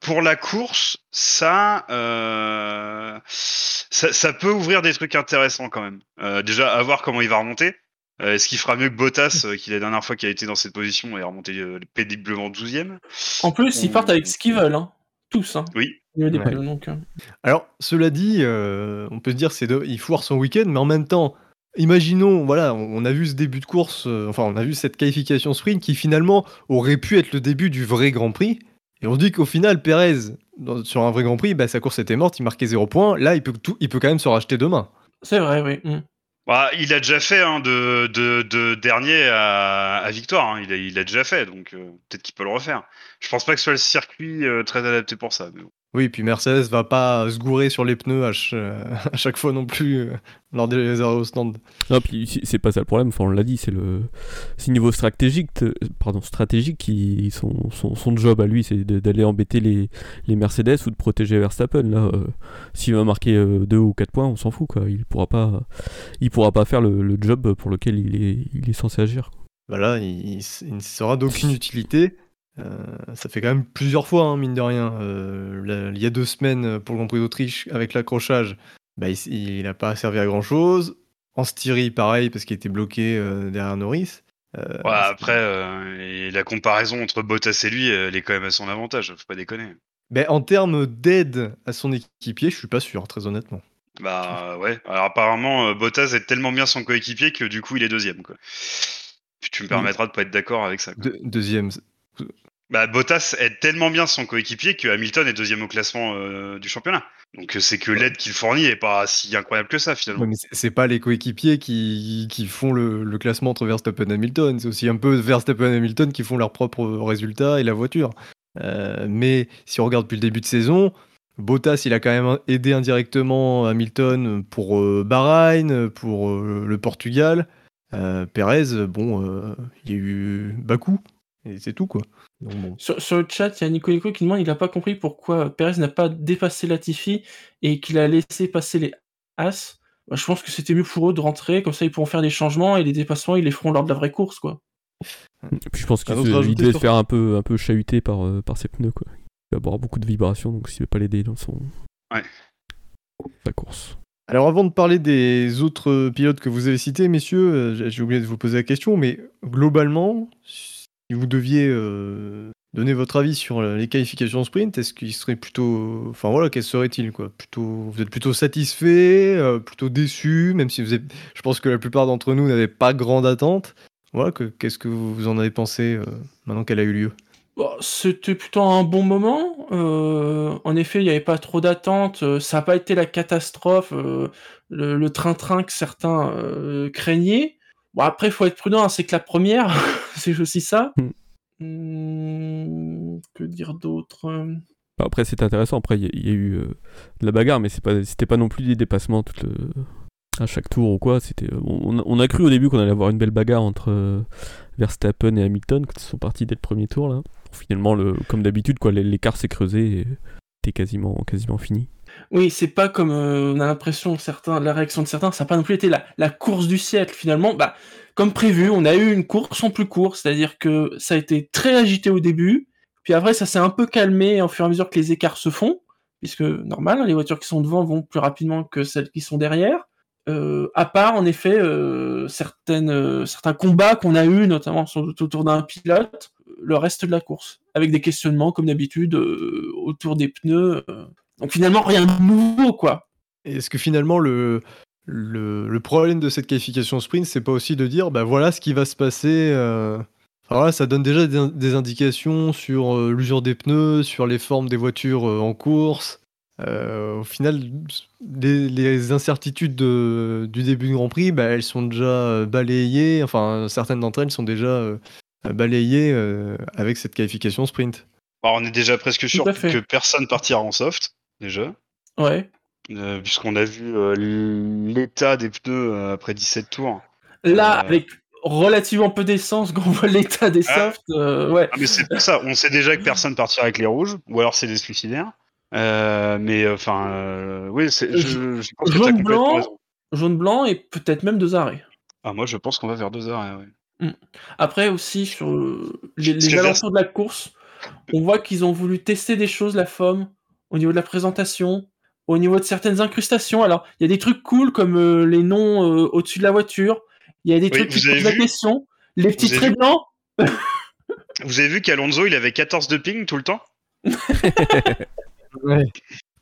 pour la course, ça, euh, ça, ça peut ouvrir des trucs intéressants quand même. Euh, déjà, à voir comment il va remonter. Euh, Est-ce qu'il fera mieux que Bottas, euh, qui la dernière fois qu'il a été dans cette position est remonté euh, péniblement 12e En plus ils partent avec ce qu'ils veulent hein. tous hein. Oui. Ouais. donc, euh. Alors, cela dit, euh, on peut se dire c'est de... il foire son week-end, mais en même temps, imaginons, voilà, on a vu ce début de course, euh, enfin, on a vu cette qualification sprint qui finalement aurait pu être le début du vrai Grand Prix. Et on se dit qu'au final, Pérez, dans- sur un vrai Grand Prix, bah, sa course était morte, il marquait 0 points. Là, il peut, tout, il peut quand même se racheter demain. c'est vrai oui. mm. Bah, il a déjà fait hein, de, de, de dernier à, victoire. hein. Il, a, il a déjà fait, donc euh, peut-être qu'il peut le refaire. Je pense pas que ce soit le circuit euh, très adapté pour ça. mais bon. Oui, puis Mercedes va pas se gourer sur les pneus à, ch- à chaque fois non plus euh, lors des arrêts au stand. Non, puis c'est- pas ça le problème, enfin, on l'a dit, c'est le niveau stratégique, t- pardon, stratégique qui son, son, son job à lui, c'est d'aller embêter les, les Mercedes ou de protéger Verstappen. Là, euh, s'il va marquer 2 ou 4 points, on s'en fout, quoi. Il pourra pas, il pourra pas faire le, le job pour lequel il est, il est censé agir. Voilà, il, il- il ne sera d'aucune utilité. Euh, ça fait quand même plusieurs fois, hein, mine de rien. Euh, là, il y a deux semaines pour le Grand Prix d'Autriche, avec l'accrochage, bah, il n'a pas servi à grand chose. En Styrie, pareil, parce qu'il était bloqué euh, derrière Norris. Euh, Ouais, après, euh, la comparaison entre Bottas et lui, elle est quand même à son avantage, faut pas déconner. ben, en termes d'aide à son équipier, je suis pas sûr, très honnêtement. Bah ouais, alors apparemment, euh, Bottas est tellement bien son coéquipier que du coup, il est deuxième. Quoi. Puis tu me permettras de pas être d'accord avec ça. quoi. De- deuxième. Bah, Bottas aide tellement bien son coéquipier que Hamilton est deuxième au classement euh, du championnat. Donc euh, c'est que l'aide qu'il fournit est pas si incroyable que ça finalement. Ouais, mais c'est- pas les coéquipiers qui, qui font le, le classement entre Verstappen et Hamilton. C'est aussi un peu Verstappen et Hamilton qui font leurs propres résultats et la voiture. Euh, mais si on regarde depuis le début de saison, Bottas, il a quand même aidé indirectement Hamilton pour euh, Bahreïn, pour euh, le Portugal. Perez, bon, il y a eu Bakou, et c'est tout quoi. Donc, bon. Sur, sur le chat, il y a Nico Nico qui demande il n'a pas compris pourquoi Perez n'a pas dépassé Latifi et qu'il a laissé passer les As. Bah, je pense que c'était mieux pour eux de rentrer, comme ça ils pourront faire des changements et les dépassements ils les feront lors de la vraie course. quoi. Et puis je pense qu'il devait sur- se faire un peu, un peu chahuter par, euh, par ses pneus. Quoi. Il va avoir beaucoup de vibrations, donc s'il veut pas l'aider dans son... Ouais. sa course. Alors avant de parler des autres pilotes que vous avez cités, messieurs, euh, j'ai oublié de vous poser la question, mais globalement, si vous deviez euh, donner votre avis sur euh, les qualifications sprint, est-ce qu'il serait plutôt, enfin voilà, quel serait-il quoi? Plutôt, vous êtes plutôt satisfait, euh, plutôt déçu, même si vous êtes, je pense que la plupart d'entre nous n'avaient pas grande attente. Voilà, que- qu'est-ce que vous en avez pensé maintenant qu'elle a eu lieu? C'était plutôt un bon moment. en effet, il n'y avait pas trop d'attente. Ça n'a pas été la catastrophe, le train-train que certains craignaient. Bon, après, il faut être prudent, hein, c'est que la première, c'est aussi ça. Hmm, que dire d'autre euh, Bah, Après, c'était intéressant. Après, il y, a- il y a eu euh, de la bagarre, mais c'est pas, c'était pas non plus des dépassements tout le- à chaque tour ou quoi. C'était, euh, on, on a cru au début qu'on allait avoir une belle bagarre entre euh, Verstappen et Hamilton, quand ils sont partis dès le premier tour. Là. Finalement, le, comme d'habitude, quoi, l'écart s'est creusé et c'était quasiment, quasiment fini. Oui, c'est pas comme euh, on a l'impression, certains, la réaction de certains, ça n'a pas non plus été la, course du siècle. Finalement, bah, comme prévu, on a eu une course en plus courte, c'est-à-dire que ça a été très agité au début, puis après ça s'est un peu calmé au fur et à mesure que les écarts se font, puisque normal, hein, les voitures qui sont devant vont plus rapidement que celles qui sont derrière. Euh, à part en effet euh, certains combats qu'on a eu, notamment autour d'un pilote, le reste de la course, avec des questionnements comme d'habitude autour des pneus. Donc finalement rien de nouveau quoi. Est-ce que finalement le, le, le problème de cette qualification sprint, c'est pas aussi de dire, bah voilà ce qui va se passer. euh, ça donne déjà des, in- des indications sur euh, l'usure des pneus, sur les formes des voitures euh, en course. Euh, au final, les, les incertitudes de- du début du Grand Prix, bah, elles sont déjà balayées. Enfin, certaines d'entre elles sont déjà euh, balayées euh, avec cette qualification sprint. Alors, on est déjà presque sûr que personne partira en soft, déjà. Ouais. Euh, puisqu'on a vu euh, l'état des pneus euh, après 17 tours. Là, avec relativement peu d'essence, quand on voit l'état des Ah. softs, euh, ouais. Ah, mais c'est pour ça, on sait déjà que personne partira avec les rouges, ou alors c'est des suicidaires. Mais enfin, oui, c'est- je, je pense que Jaune blanc. raison. Jaune blanc et peut-être même deux arrêts. Ah, moi, je pense qu'on va vers deux arrêts. Ouais. Après aussi sur les, les alentours de la course, on voit qu'ils ont voulu tester des choses, la FOM, au niveau de la présentation, au niveau de certaines incrustations. Alors, il y a des trucs cool comme euh, les noms euh, au-dessus de la voiture. Il y a des Oui, trucs qui posent la question. Les petits traits vu blancs. Vous avez vu qu'Alonso, il avait 14 de ping tout le temps? On,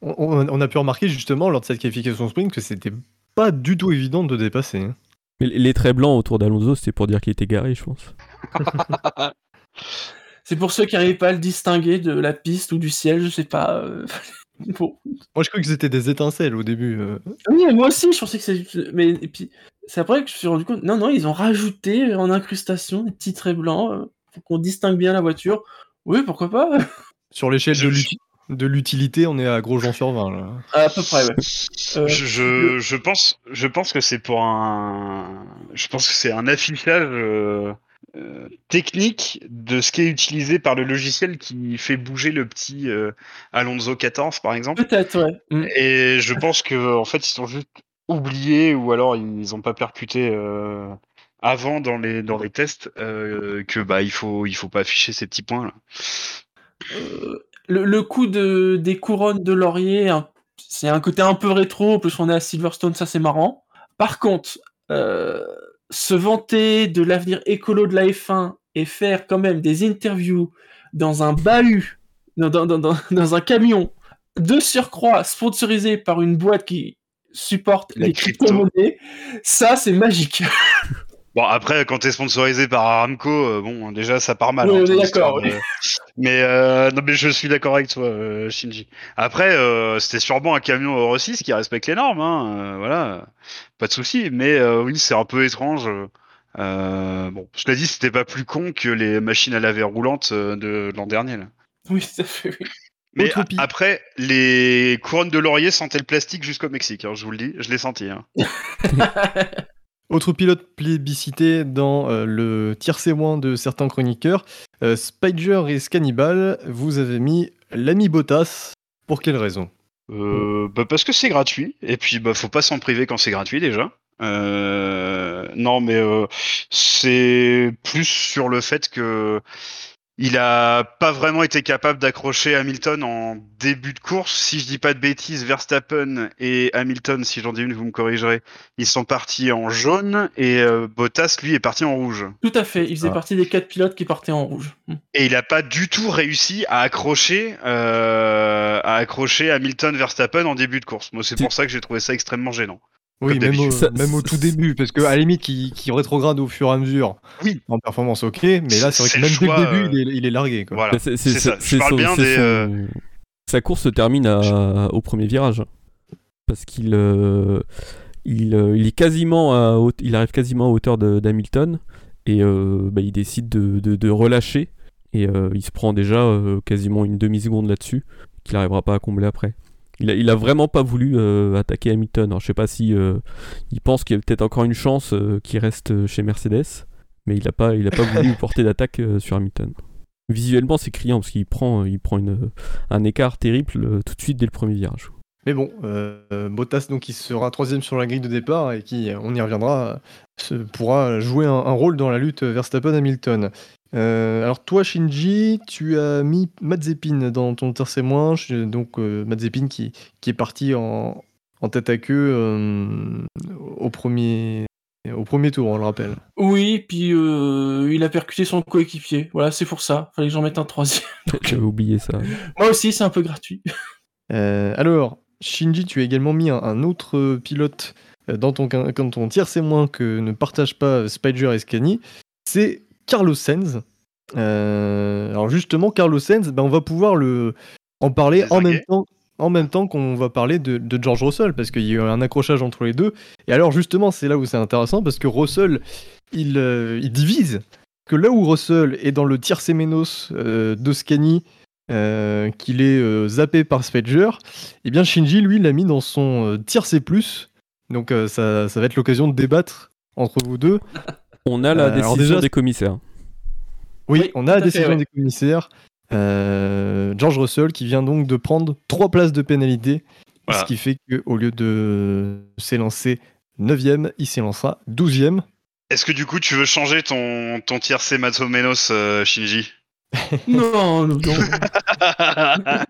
on- on a pu remarquer justement lors de cette qualification sprint que c'était pas du tout évident de dépasser. hein. Mais les traits blancs autour d'Alonso, c'était pour dire qu'il était garé, je pense. C'est pour ceux qui n'arrivent pas à le distinguer de la piste ou du ciel, je sais pas. euh, bon. Moi, je crois que c'était des étincelles au début. euh. Oui, moi aussi, je pensais que c'est. Mais et puis, c'est après que je me suis rendu compte. Non, non, ils ont rajouté en incrustation des petits traits blancs euh, pour qu'on distingue bien la voiture. Oui, pourquoi pas Sur l'échelle Je- de l'uti- de l'utilité, on est à Grosjean sur 20. Là. À peu près, ouais. Euh, je, je, je pense, je pense que c'est pour un, je pense que c'est un affichage euh, euh, technique de ce qui est utilisé par le logiciel qui fait bouger le petit euh, Alonso 14 par exemple. Peut-être, ouais. Mm. Et je pense que en fait ils sont juste oubliés ou alors ils ont pas percuté euh, avant dans les dans les tests euh, que bah il faut il faut pas afficher ces petits points là. Le, le coup de, des couronnes de laurier, hein, c'est un côté un peu rétro, plus on est à Silverstone, ça c'est marrant. Par contre, se vanter de l'avenir écolo de la F1 et faire quand même des interviews dans un bahut, dans, dans, dans, dans un camion, de surcroît sponsorisé par une boîte qui supporte La les crypto. crypto-monnaies, ça c'est magique. Bon, après, quand t'es sponsorisé par Aramco, euh, bon, déjà, ça part mal. Oui, hein, on est d'accord, de- Mais, euh, non, mais je suis d'accord avec toi, euh, Shinji. Après, euh, c'était sûrement un camion Euro 6 qui respecte les normes, hein, euh, voilà. Pas de souci. Mais euh, oui, c'est un peu étrange. Euh, bon, je l'ai dit, c'était pas plus con que les machines à laver roulantes euh, de l'an dernier. Là. Oui, ça fait. oui. Mais a- après, les couronnes de laurier sentaient le plastique jusqu'au Mexique, hein, je vous le dis, je l'ai senti. Autre pilote plébiscité dans euh, le tier C- de certains chroniqueurs, euh, Spider et Scannibal, vous avez mis l'ami Bottas. Pour quelle raison? Euh, bah parce que c'est gratuit et puis bah faut pas s'en priver quand c'est gratuit déjà. Euh, non mais euh, c'est plus sur le fait que il a pas vraiment été capable d'accrocher Hamilton en début de course. Si je dis pas de bêtises, Verstappen et Hamilton, si j'en dis une, vous me corrigerez, ils sont partis en jaune et euh, Bottas lui est parti en rouge. Tout à fait, il faisait Ah. partie des quatre pilotes qui partaient en rouge. Hmm. Et il a pas du tout réussi à accrocher, euh, à accrocher Hamilton Verstappen en début de course. Moi, c'est pour ça que j'ai trouvé ça extrêmement gênant. Oui, même au, d'habitude. Ça- même au tout début, parce qu'à la limite, qui, qui rétrograde au fur et à mesure Oui. en performance, ok, mais là, c'est vrai que même dès le début, euh, il, est, il est largué. Quoi. Voilà. C'est- c'est ça. Je parle son- bien c'est des, son- euh, Sa course se termine à- au premier virage. Parce qu'il euh, il, euh, il est quasiment à il arrive quasiment à hauteur de- d'Hamilton et euh, bah, il décide de, de- de relâcher et euh, il se prend déjà euh, quasiment une demi-seconde là-dessus qu'il n'arrivera pas à combler après. Il a, il a vraiment pas voulu euh, attaquer Hamilton. Alors, je sais pas si euh, il pense qu'il y a peut-être encore une chance euh, qu'il reste chez Mercedes, mais il a pas, il a pas voulu porter d'attaque euh, sur Hamilton. Visuellement, c'est criant parce qu'il prend, il prend une, un écart terrible euh, tout de suite dès le premier virage. Mais bon, euh, euh, Bottas, donc, qui sera troisième sur la grille de départ et qui, on y reviendra, euh, se- pourra jouer un, un rôle dans la lutte Verstappen-Hamilton. Euh, alors toi, Shinji, tu as mis Mazepin dans ton terce moins, donc euh, Mazepin qui, qui est parti en, en tête à queue euh, au, premier, au premier tour, on le rappelle. Oui, puis euh, il a percuté son coéquipier. Voilà, c'est pour ça. Fallait que j'en mette un troisième. J'avais oublié ça. Moi aussi, c'est un peu gratuit. Euh, alors, Shinji, tu as également mis un, un autre pilote dans ton, dans ton tiers c'est moins que ne partage pas Spider et Scani, c'est Carlos Sainz. Euh, alors justement, Carlos Sainz, ben, on va pouvoir le, en parler en même temps, en même temps qu'on va parler de, de George Russell, parce qu'il y a eu un accrochage entre les deux. Et alors justement, c'est là où c'est intéressant, parce que Russell, il, euh, il divise. Que là où Russell est dans le tiers Menos euh, de Scani, euh, qu'il est zappé par Spedger, et bien Shinji, lui, l'a mis dans son tier C+. Donc ça, ça va être l'occasion de débattre entre vous deux. On a la Euh, décision déjà- des commissaires. Oui, Oui, on a la fait, décision ouais. des commissaires. Euh, George Russell qui vient donc de prendre trois places de pénalité, Voilà. ce qui fait qu'au lieu de s'élancer 9ème, il s'élancera 12ème. Est-ce que du coup tu veux changer ton, ton tiercé Matsumenos, euh, Shinji? Non, non, non.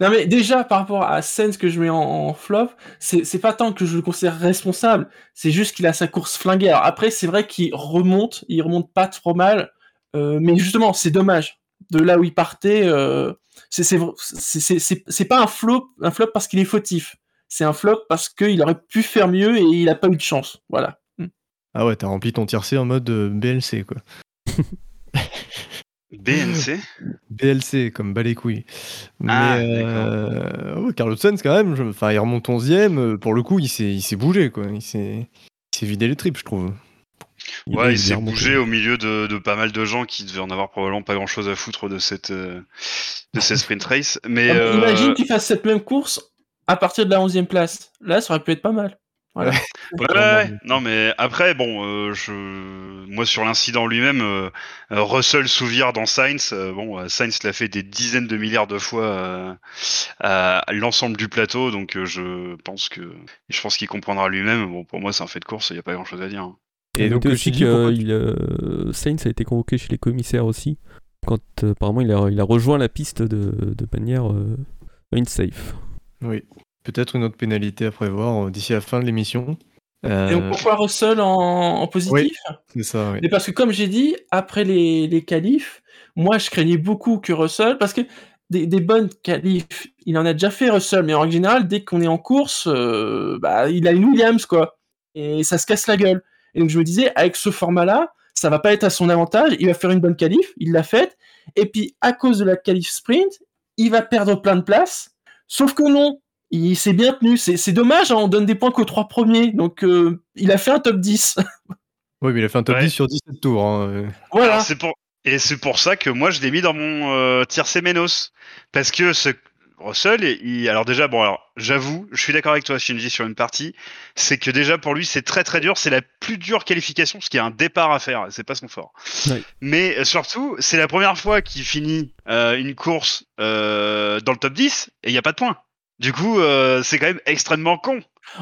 Non mais déjà par rapport à Sens que je mets en, en flop, c'est pas tant que je le considère responsable, c'est juste qu'il a sa course flinguée. Alors après c'est vrai qu'il remonte, il remonte pas trop mal, euh, mais justement c'est dommage de là où il partait. Euh, c'est c'est vr- c'est- c'est- c'est- c'est pas un flop un flop parce qu'il est fautif, c'est un flop parce qu'il aurait pu faire mieux et il a pas eu de chance. Voilà. Ah ouais, t'as rempli ton tier C en mode euh, BLC quoi. BNC BLC comme bas les couilles. Mais Ah, euh, Sainz quand même, je- enfin il remonte 11ème, euh, pour le coup il s'est il s'est bougé quoi, il s'est vidé les tripes je trouve. Il est- Ouais, il est s'est bougé au milieu de, de pas mal de gens qui devaient en avoir probablement pas grand chose à foutre de cette, euh, de cette sprint race. Mais Ah, euh, Imagine qu'il fasse cette même course à partir de la 11e place. Là ça aurait pu être pas mal. Voilà. Ouais, ouais, ouais. non mais après bon, euh, je, moi sur l'incident lui-même, euh, euh, Russell Souvir dans Sainz, euh, bon, euh, Sainz l'a fait des dizaines de milliards de fois euh, à l'ensemble du plateau, donc euh, je pense que, je pense qu'il comprendra lui-même. Bon, pour moi c'est un fait de course, il y a pas grand-chose à dire. hein. Et Et donc, aussi que il, euh, Sainz a été convoqué chez les commissaires aussi, quand euh, apparemment il a, il a rejoint la piste de, de manière euh, unsafe. Oui. Peut-être une autre pénalité à prévoir euh, d'ici la fin de l'émission. Et Euh, donc pourquoi Russell en, en positif c'est ça, oui. Mais parce que comme j'ai dit, après les, les qualifs, moi je craignais beaucoup que Russell, parce que des, des bonnes qualifs, il en a déjà fait Russell, mais en règle générale, dès qu'on est en course, euh, bah, il a une Williams, quoi. Et ça se casse la gueule. Et donc je me disais, avec ce format-là, ça va pas être à son avantage, il va faire une bonne qualif, il l'a faite, et puis à cause de la qualif sprint, il va perdre plein de places, sauf que non, il s'est bien tenu. C'est dommage, hein, on donne des points qu'aux trois premiers, donc euh, il a fait un top 10. Oui, mais il a fait un top Ouais. 10 sur 17 tours. hein, euh. voilà. Alors, c'est pour... Et c'est pour ça que moi, je l'ai mis dans mon euh, tiercé Menos. Parce que ce Russell, il... alors déjà, bon, alors j'avoue, je suis d'accord avec toi, Shinji, sur une partie. C'est que déjà, pour lui, c'est très très dur. C'est la plus dure qualification parce qu'il y a un départ à faire. C'est pas son fort. Mais euh, surtout, c'est la première fois qu'il finit euh, une course euh, dans le top 10 et il n'y a pas de points. Du coup, euh, c'est quand même extrêmement con.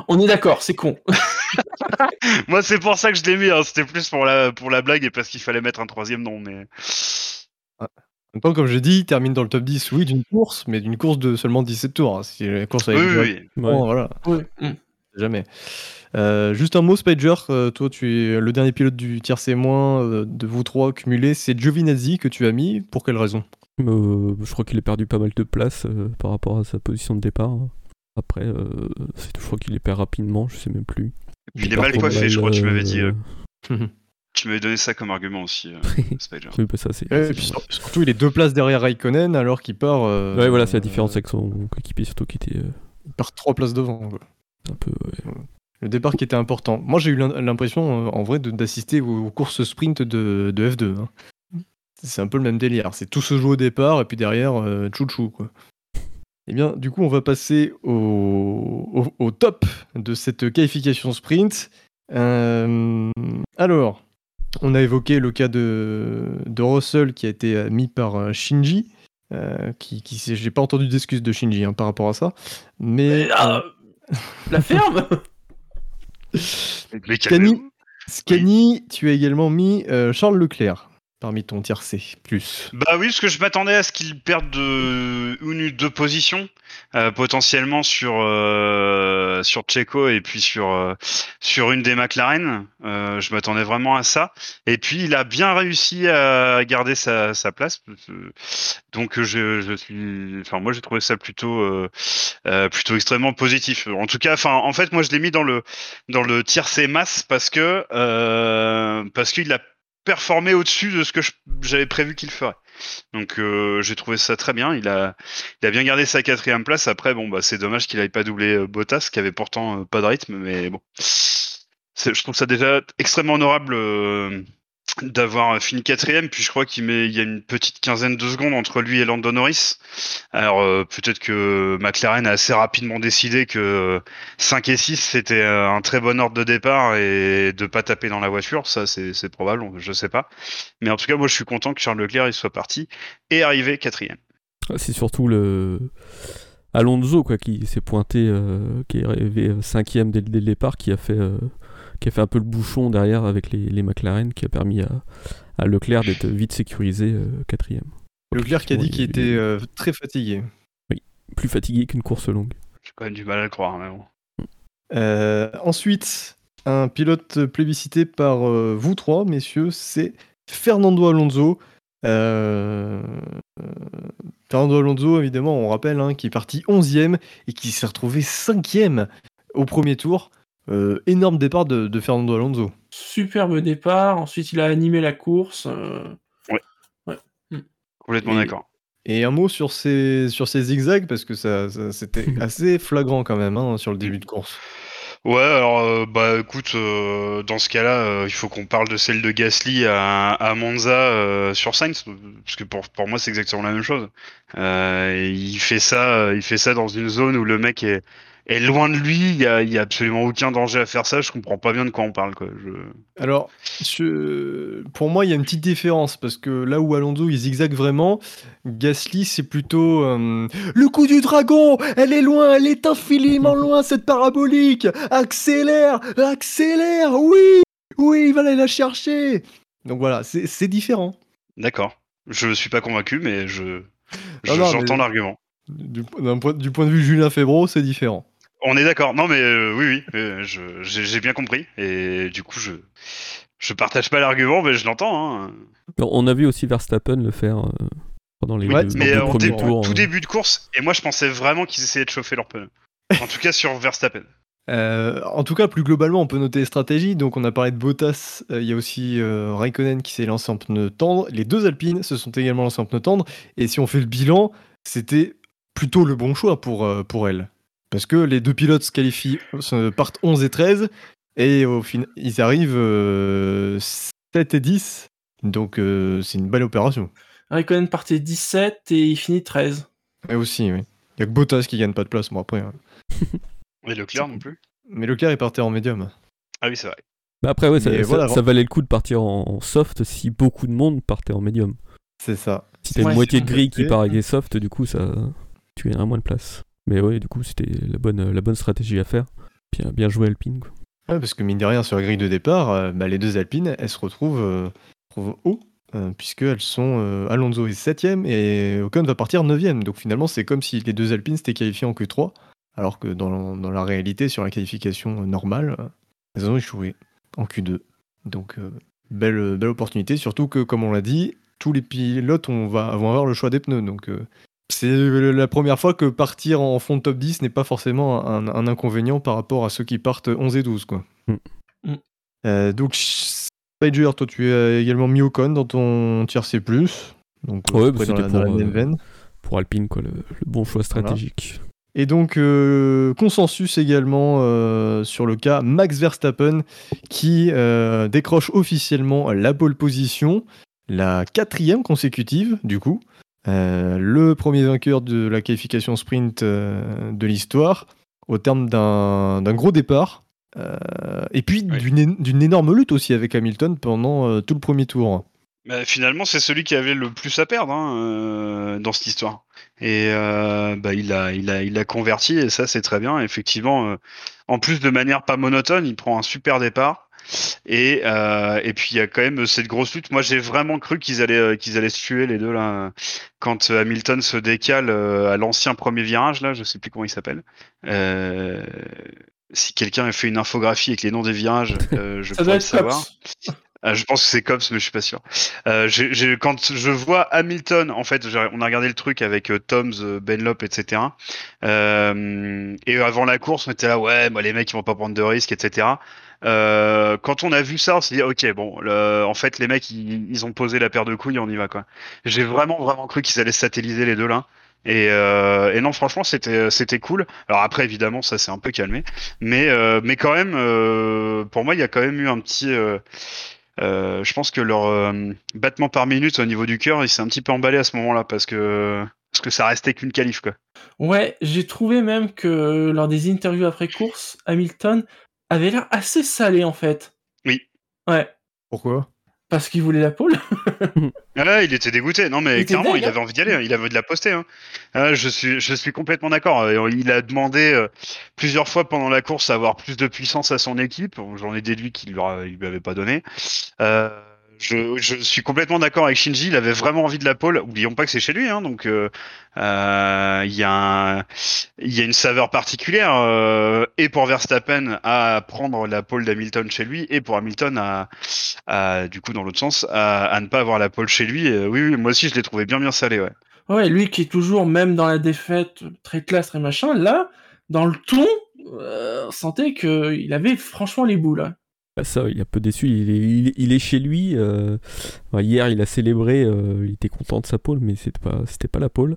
On est d'accord, c'est con. Moi, c'est pour ça que je l'ai mis. hein. C'était plus pour la, pour la blague et parce qu'il fallait mettre un troisième nom. Mais En même temps, comme je dis, il termine dans le top 10, oui, d'une course, mais d'une course de seulement 17 tours. hein. Si la course oui, avait oui, oui. Ouais. longtemps, voilà. Mm. jamais. Euh, juste un mot, Spider, euh, toi, tu es le dernier pilote du tiers C- euh, de vous trois cumulés, c'est Giovinazzi que tu as mis. Pour quelle raison? Euh, je crois qu'il a perdu pas mal de place euh, par rapport à sa position de départ. Après, euh, c'est- je crois qu'il les perd rapidement, je sais même plus. Il est mal coiffé, je crois que tu m'avais dit. euh. Tu m'avais donné ça comme argument aussi, euh, Spider. Oui, bah ça. Ouais, et puis surtout, il est deux places derrière Raikkonen alors qu'il part. euh, Ouais, voilà, c'est la différence avec son coéquipier, surtout qui était euh, Il part trois places devant. quoi. un peu. ouais. Le départ qui était important. Moi, j'ai eu l'im- l'impression, en vrai, d'assister aux, aux courses sprint de, de F2. hein. C'est un peu le même délire. C'est tout se joue au départ et puis derrière, euh, tchou-tchou, quoi. Eh bien, du coup, on va passer au, au- au top de cette qualification sprint. Euh, alors, on a évoqué le cas de, de Russell qui a été euh, mis par euh, Shinji. Euh, qui, j'ai pas entendu d'excuses de Shinji hein, par rapport à ça, mais Ah, la ferme Mais Scani, tu as également mis euh, Charles Leclerc parmi ton tiers C. Plus. Bah oui, parce que je m'attendais à ce qu'il perde de une ou deux positions euh, potentiellement sur euh, sur Checo et puis sur euh, sur une des McLaren. Euh, je m'attendais vraiment à ça. Et puis il a bien réussi à garder sa, sa place. Donc je, je suis, enfin moi j'ai trouvé ça plutôt plutôt extrêmement positif. En tout cas, enfin en fait moi je l'ai mis dans le dans le tiers C masse parce que parce qu'il a performé au-dessus de ce que j'avais prévu qu'il ferait. Donc euh, j'ai trouvé ça très bien. Il a, bien gardé sa quatrième place. Après, bon, bah, c'est dommage qu'il n'avait pas doublé euh, Bottas, qui avait pourtant euh, pas de rythme, mais bon. Je trouve ça déjà extrêmement honorable d'avoir fini quatrième. Puis je crois qu'il met, il y a une petite quinzaine de secondes entre lui et Lando Norris. Alors euh, peut-être que McLaren a assez rapidement décidé que 5 et 6 c'était euh, un très bon ordre de départ et de pas taper dans la voiture. Ça c'est probable, je sais pas. Mais en tout cas, moi je suis content que Charles Leclerc il soit parti et arrivé quatrième. C'est surtout le Alonso quoi qui s'est pointé, euh, qui est arrivé euh, cinquième dès, le départ, qui a fait, euh, qui a fait un peu le bouchon derrière avec les, les McLaren, qui a permis à, à Leclerc d'être vite sécurisé euh, quatrième. Leclerc qui a dit qu'il était euh, très fatigué. plus fatigué qu'une course longue. J'ai quand même du mal à le croire, mais bon. Euh, ensuite, un pilote plébiscité par euh, vous trois, messieurs, c'est Fernando Alonso. Fernando Alonso, évidemment, on rappelle, hein, qui est parti 11e et qui s'est retrouvé 5e au premier tour. Euh, énorme départ de, de Fernando Alonso. Superbe départ, ensuite il a animé la course. euh, Complètement Et- d'accord. Et un mot sur ces, sur ces zigzags, parce que ça, ça- c'était assez flagrant quand même hein, sur le début de course. Ouais, alors euh, bah écoute, euh, dans ce cas-là, euh, il faut qu'on parle de celle de Gasly à, à Monza euh, sur Sainz, parce que pour, pour moi c'est exactement la même chose. Euh, il fait ça, il fait ça dans une zone où le mec est, est loin de lui. Il y a, absolument aucun danger à faire ça. Je comprends pas bien de quoi on parle, quoi. Je... Alors, je- pour moi, il y a une petite différence parce que là où Alonso il zigzague vraiment, Gasly c'est plutôt euh, le coup du dragon. Elle est loin, elle est infiniment loin cette parabolique. Accélère, accélère, oui, oui, il va aller la chercher. Donc voilà, c'est différent. D'accord. Je suis pas convaincu, mais je, j'entends l'argument. Du, d'un point, du point de vue Julien Febro, c'est différent. On est d'accord. Non, mais euh, oui, oui, euh, je- j'ai j'ai bien compris. Et du coup, je je partage pas l'argument, mais je l'entends. Hein. On a vu aussi Verstappen le faire euh, pendant les Ouais, deux, Mais euh, premiers tours. tout euh. début de course, et moi je pensais vraiment qu'ils essayaient de chauffer leur pneu. En tout cas sur Verstappen. Euh, en tout cas, plus globalement, on peut noter les stratégies. Donc, on a parlé de Bottas. euh, Il y a aussi euh, Raikkonen qui s'est lancé en pneu tendre. Les deux Alpines se sont également lancés en pneu tendre. Et si on fait le bilan, c'était plutôt le bon choix pour, euh, pour elle. Parce que les deux pilotes se qualifient, se partent 11 et 13. Et au final, ils arrivent euh, 7 et 10. Donc, euh, c'est une belle opération. Raikkonen partait 17 et il finit 13. Et aussi, oui. Il y a que Bottas qui gagne pas de place, bon après. hein. Et Leclerc non plus. Mais Leclerc, il partait en médium. Ah oui, c'est vrai. Bah après, ouais, ça, Mais ça- voilà, ça valait le coup de partir en, en soft si beaucoup de monde partait en médium. C'est ça. Si t'as une moitié de grille qui part avec des softs, du coup, ça, tu gagneras moins de place. Mais ouais, du coup, c'était la bonne, la bonne stratégie à faire. Bien, bien joué Alpine. Quoi. Ouais, parce que mine de rien, sur la grille de départ, euh, bah, les deux Alpines, elles se retrouvent, euh, haut, euh, puisqu'elles sont. euh, Alonso est 7ème et Ocon va partir 9ème. Donc finalement, c'est comme si les deux Alpines s'étaient qualifiées en Q3, alors que dans, dans la réalité, sur la qualification normale, elles ont échoué en Q2. Donc belle, belle opportunité, surtout que, comme on l'a dit, tous les pilotes on va, vont avoir le choix des pneus. Donc c'est la première fois que partir en fond de top 10 n'est pas forcément un, un inconvénient par rapport à ceux qui partent 11 et 12. Quoi. Mm. Mm. Euh, donc, Spider, toi, tu as également mis Ocon dans ton tier C. Donc, Ouais, euh, bah, dans, c'était la, dans la pour, même euh, veine. Pour Alpine, quoi, le, le bon choix stratégique. Et donc, euh, consensus également euh, sur le cas Max Verstappen qui euh, décroche officiellement la pole position, la quatrième consécutive du coup. Euh, le premier vainqueur de la qualification sprint euh, de l'histoire au terme d'un gros départ. Euh, et puis Oui. d'une énorme lutte aussi avec Hamilton pendant tout le premier tour. Bah, finalement, c'est celui qui avait le plus à perdre hein, euh, dans cette histoire. Et euh, bah, il a, il a, il a converti et ça c'est très bien. Effectivement, euh, en plus de manière pas monotone, il prend un super départ. Et, euh, et puis il y a quand même cette grosse lutte. Moi j'ai vraiment cru qu'ils allaient, euh, qu'ils allaient se tuer les deux là quand euh, Hamilton se décale à l'ancien premier virage là, je sais plus comment il s'appelle. Euh, si quelqu'un a fait une infographie avec les noms des virages, euh, je pourrais le savoir. Je pense que c'est Cops, mais je suis pas sûr. Euh, quand je vois Hamilton, en fait, on a regardé le truc avec euh, Toms, Benlop, etc. Et avant la course, on était là, ouais, les mecs, ils vont pas prendre de risques, etc. Euh, quand on a vu ça, on s'est dit, ok, bon, en fait, les mecs, ils, ont posé la paire de couilles, on y va, quoi. J'ai vraiment, vraiment cru qu'ils allaient satelliser les deux là. Et, euh, et non, franchement, c'était c'était cool. Alors après, évidemment, ça s'est un peu calmé, mais euh, mais quand même, pour moi, il y a quand même eu un petit. je pense que leur battement par minute au niveau du cœur, il s'est un petit peu emballé à ce moment-là parce que parce que ça restait qu'une qualif quoi. Ouais, j'ai trouvé même que lors des interviews après course, Hamilton avait l'air assez salé en fait. Oui. Ouais, Pourquoi? Parce qu'il voulait la pole. Ah là, il était dégoûté. Non, mais Il clairement, il hein. avait envie d'y aller. hein. Il avait de la poster. Hein. Ah, je suis, je suis complètement d'accord. Euh, Il a demandé euh, plusieurs fois pendant la course à avoir plus de puissance à son équipe. J'en ai déduit qu'il il lui avait pas donné. Euh, je, suis complètement d'accord avec Shinji. Il avait vraiment envie de la pole. Oublions pas que c'est chez lui. Hein, donc, euh, euh, il y a une saveur particulière euh, et pour Verstappen à prendre la pole d'Hamilton chez lui et pour Hamilton à, du coup dans l'autre sens à, ne pas avoir la pole chez lui. Oui, moi aussi je l'ai trouvé bien bien salé. Ouais. Ouais, lui qui est toujours, même dans la défaite, très classe, très machin, là, dans le ton, on sentait qu'il avait franchement les boules. hein. Bah, ça, il est un peu déçu. Il est, il est- chez lui. euh, hier, il a célébré. euh, il était content de sa pole, mais c'était pas, c'était pas la pole.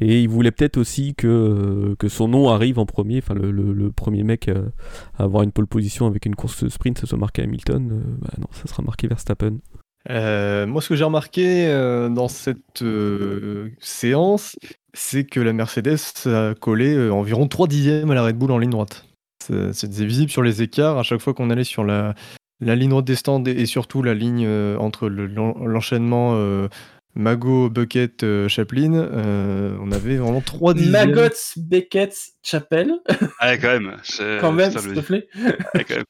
Et il voulait peut-être aussi que, euh, que son nom arrive en premier. Enfin, le, premier mec à avoir une pole position avec une course sprint, ça soit marqué Hamilton. bah non, ça sera marqué Verstappen. Moi, ce que j'ai remarqué dans cette séance, c'est que la Mercedes a collé environ 3 dixièmes à la Red Bull en ligne droite. C'est c'est visible sur les écarts à chaque fois qu'on allait sur la, la ligne droite des stands et, surtout la ligne euh, entre le- l'en- l'enchaînement euh, Mago, Bucket, euh, Chaplin. euh, on avait vraiment 3 dixièmes. Maggots, Beckett, Chapelle, Ah, quand même. quand même, s'il le- te plaît. ouais, quand même.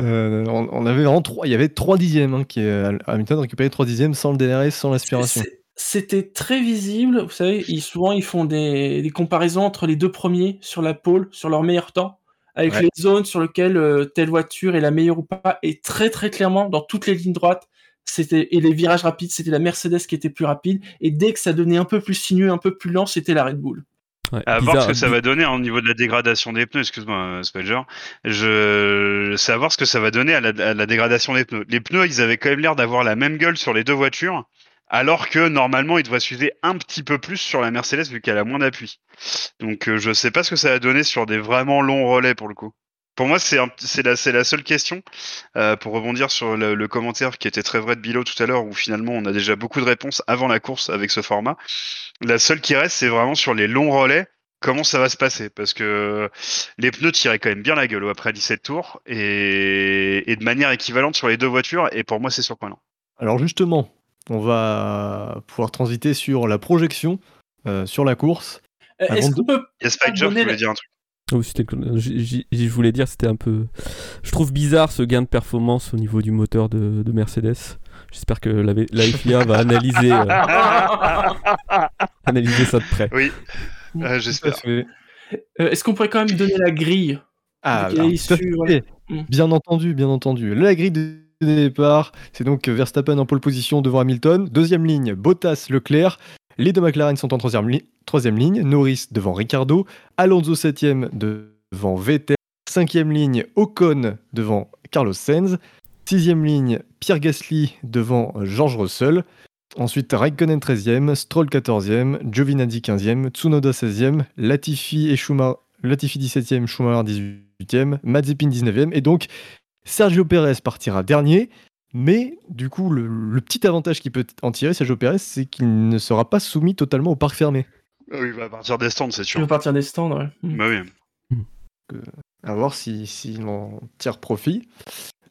Euh, on, on avait vraiment 3, il y avait 3 dixièmes. hein, qui, est- Hamilton récupérait 3 dixièmes sans le DRS, sans l'aspiration. C'était très visible. Vous savez, ils, souvent ils font des, des comparaisons entre les deux premiers sur la pole, sur leur meilleur temps, avec Ouais. les zones sur lesquelles euh, telle voiture est la meilleure ou pas. Et très très clairement, dans toutes les lignes droites, c'était et les virages rapides, c'était la Mercedes qui était plus rapide. Et dès que ça devenait un peu plus sinueux, un peu plus lent, c'était la Red Bull. Ouais, À voir ce que ça va donner hein, au niveau de la dégradation des pneus, excuse-moi, euh, Spelger. Je sais à voir ce que ça va donner à la, à la dégradation des pneus. Les pneus, ils avaient quand même l'air d'avoir la même gueule sur les deux voitures, alors que normalement, ils devraient s'user un petit peu plus sur la Mercedes vu qu'elle a moins d'appui. Donc, euh, je sais pas ce que ça va donner sur des vraiment longs relais pour le coup. Pour moi, c'est la, la seule question. euh, pour rebondir sur le, le commentaire qui était très vrai de Bilo tout à l'heure, où finalement on a déjà beaucoup de réponses avant la course avec ce format. La seule qui reste, c'est vraiment sur les longs relais comment ça va se passer? Parce que les pneus tiraient quand même bien la gueule après 17 tours et, et de manière équivalente sur les deux voitures et pour moi c'est surprenant. Alors justement, on va pouvoir transiter sur la projection euh, sur la course. Euh, Est-ce de- qu'on peut Il y a Spiker qui donner voulait la- dire un truc. Oh, j- j- Je voulais dire, c'était un peu. Je trouve bizarre ce gain de performance au niveau du moteur de, de Mercedes. J'espère que la, la FIA va analyser, euh, analyser ça de près. Oui, euh, j'espère. Euh, Est-ce qu'on pourrait quand même donner la grille? Ah, alors, issue, ouais. Bien entendu, bien entendu. La grille de départ, c'est donc Verstappen en pole position devant Hamilton. Deuxième ligne, Bottas, Leclerc. Les deux McLaren sont en troisième, li- troisième ligne. Norris devant Ricardo. Alonso septième devant Vettel. Cinquième ligne, Ocon devant Carlos Sainz. Sixième ligne, Pierre Gasly devant George Russell. Ensuite, Raikkonen 13e, Stroll 14e, Giovinazzi 15e, Tsunoda 16e, Latifi et Schumacher, Latifi 17e, Schumacher 18e, Mazepin 19e, et donc Sergio Perez partira dernier. Mais du coup, le, le petit avantage qu'il peut en tirer, Sergio Perez, c'est qu'il ne sera pas soumis totalement au parc fermé. Ah Oui, il va partir des stands, c'est sûr. veux partir des stands, ouais. Mm. Bah oui. À voir s'il si, s'il en tire profit.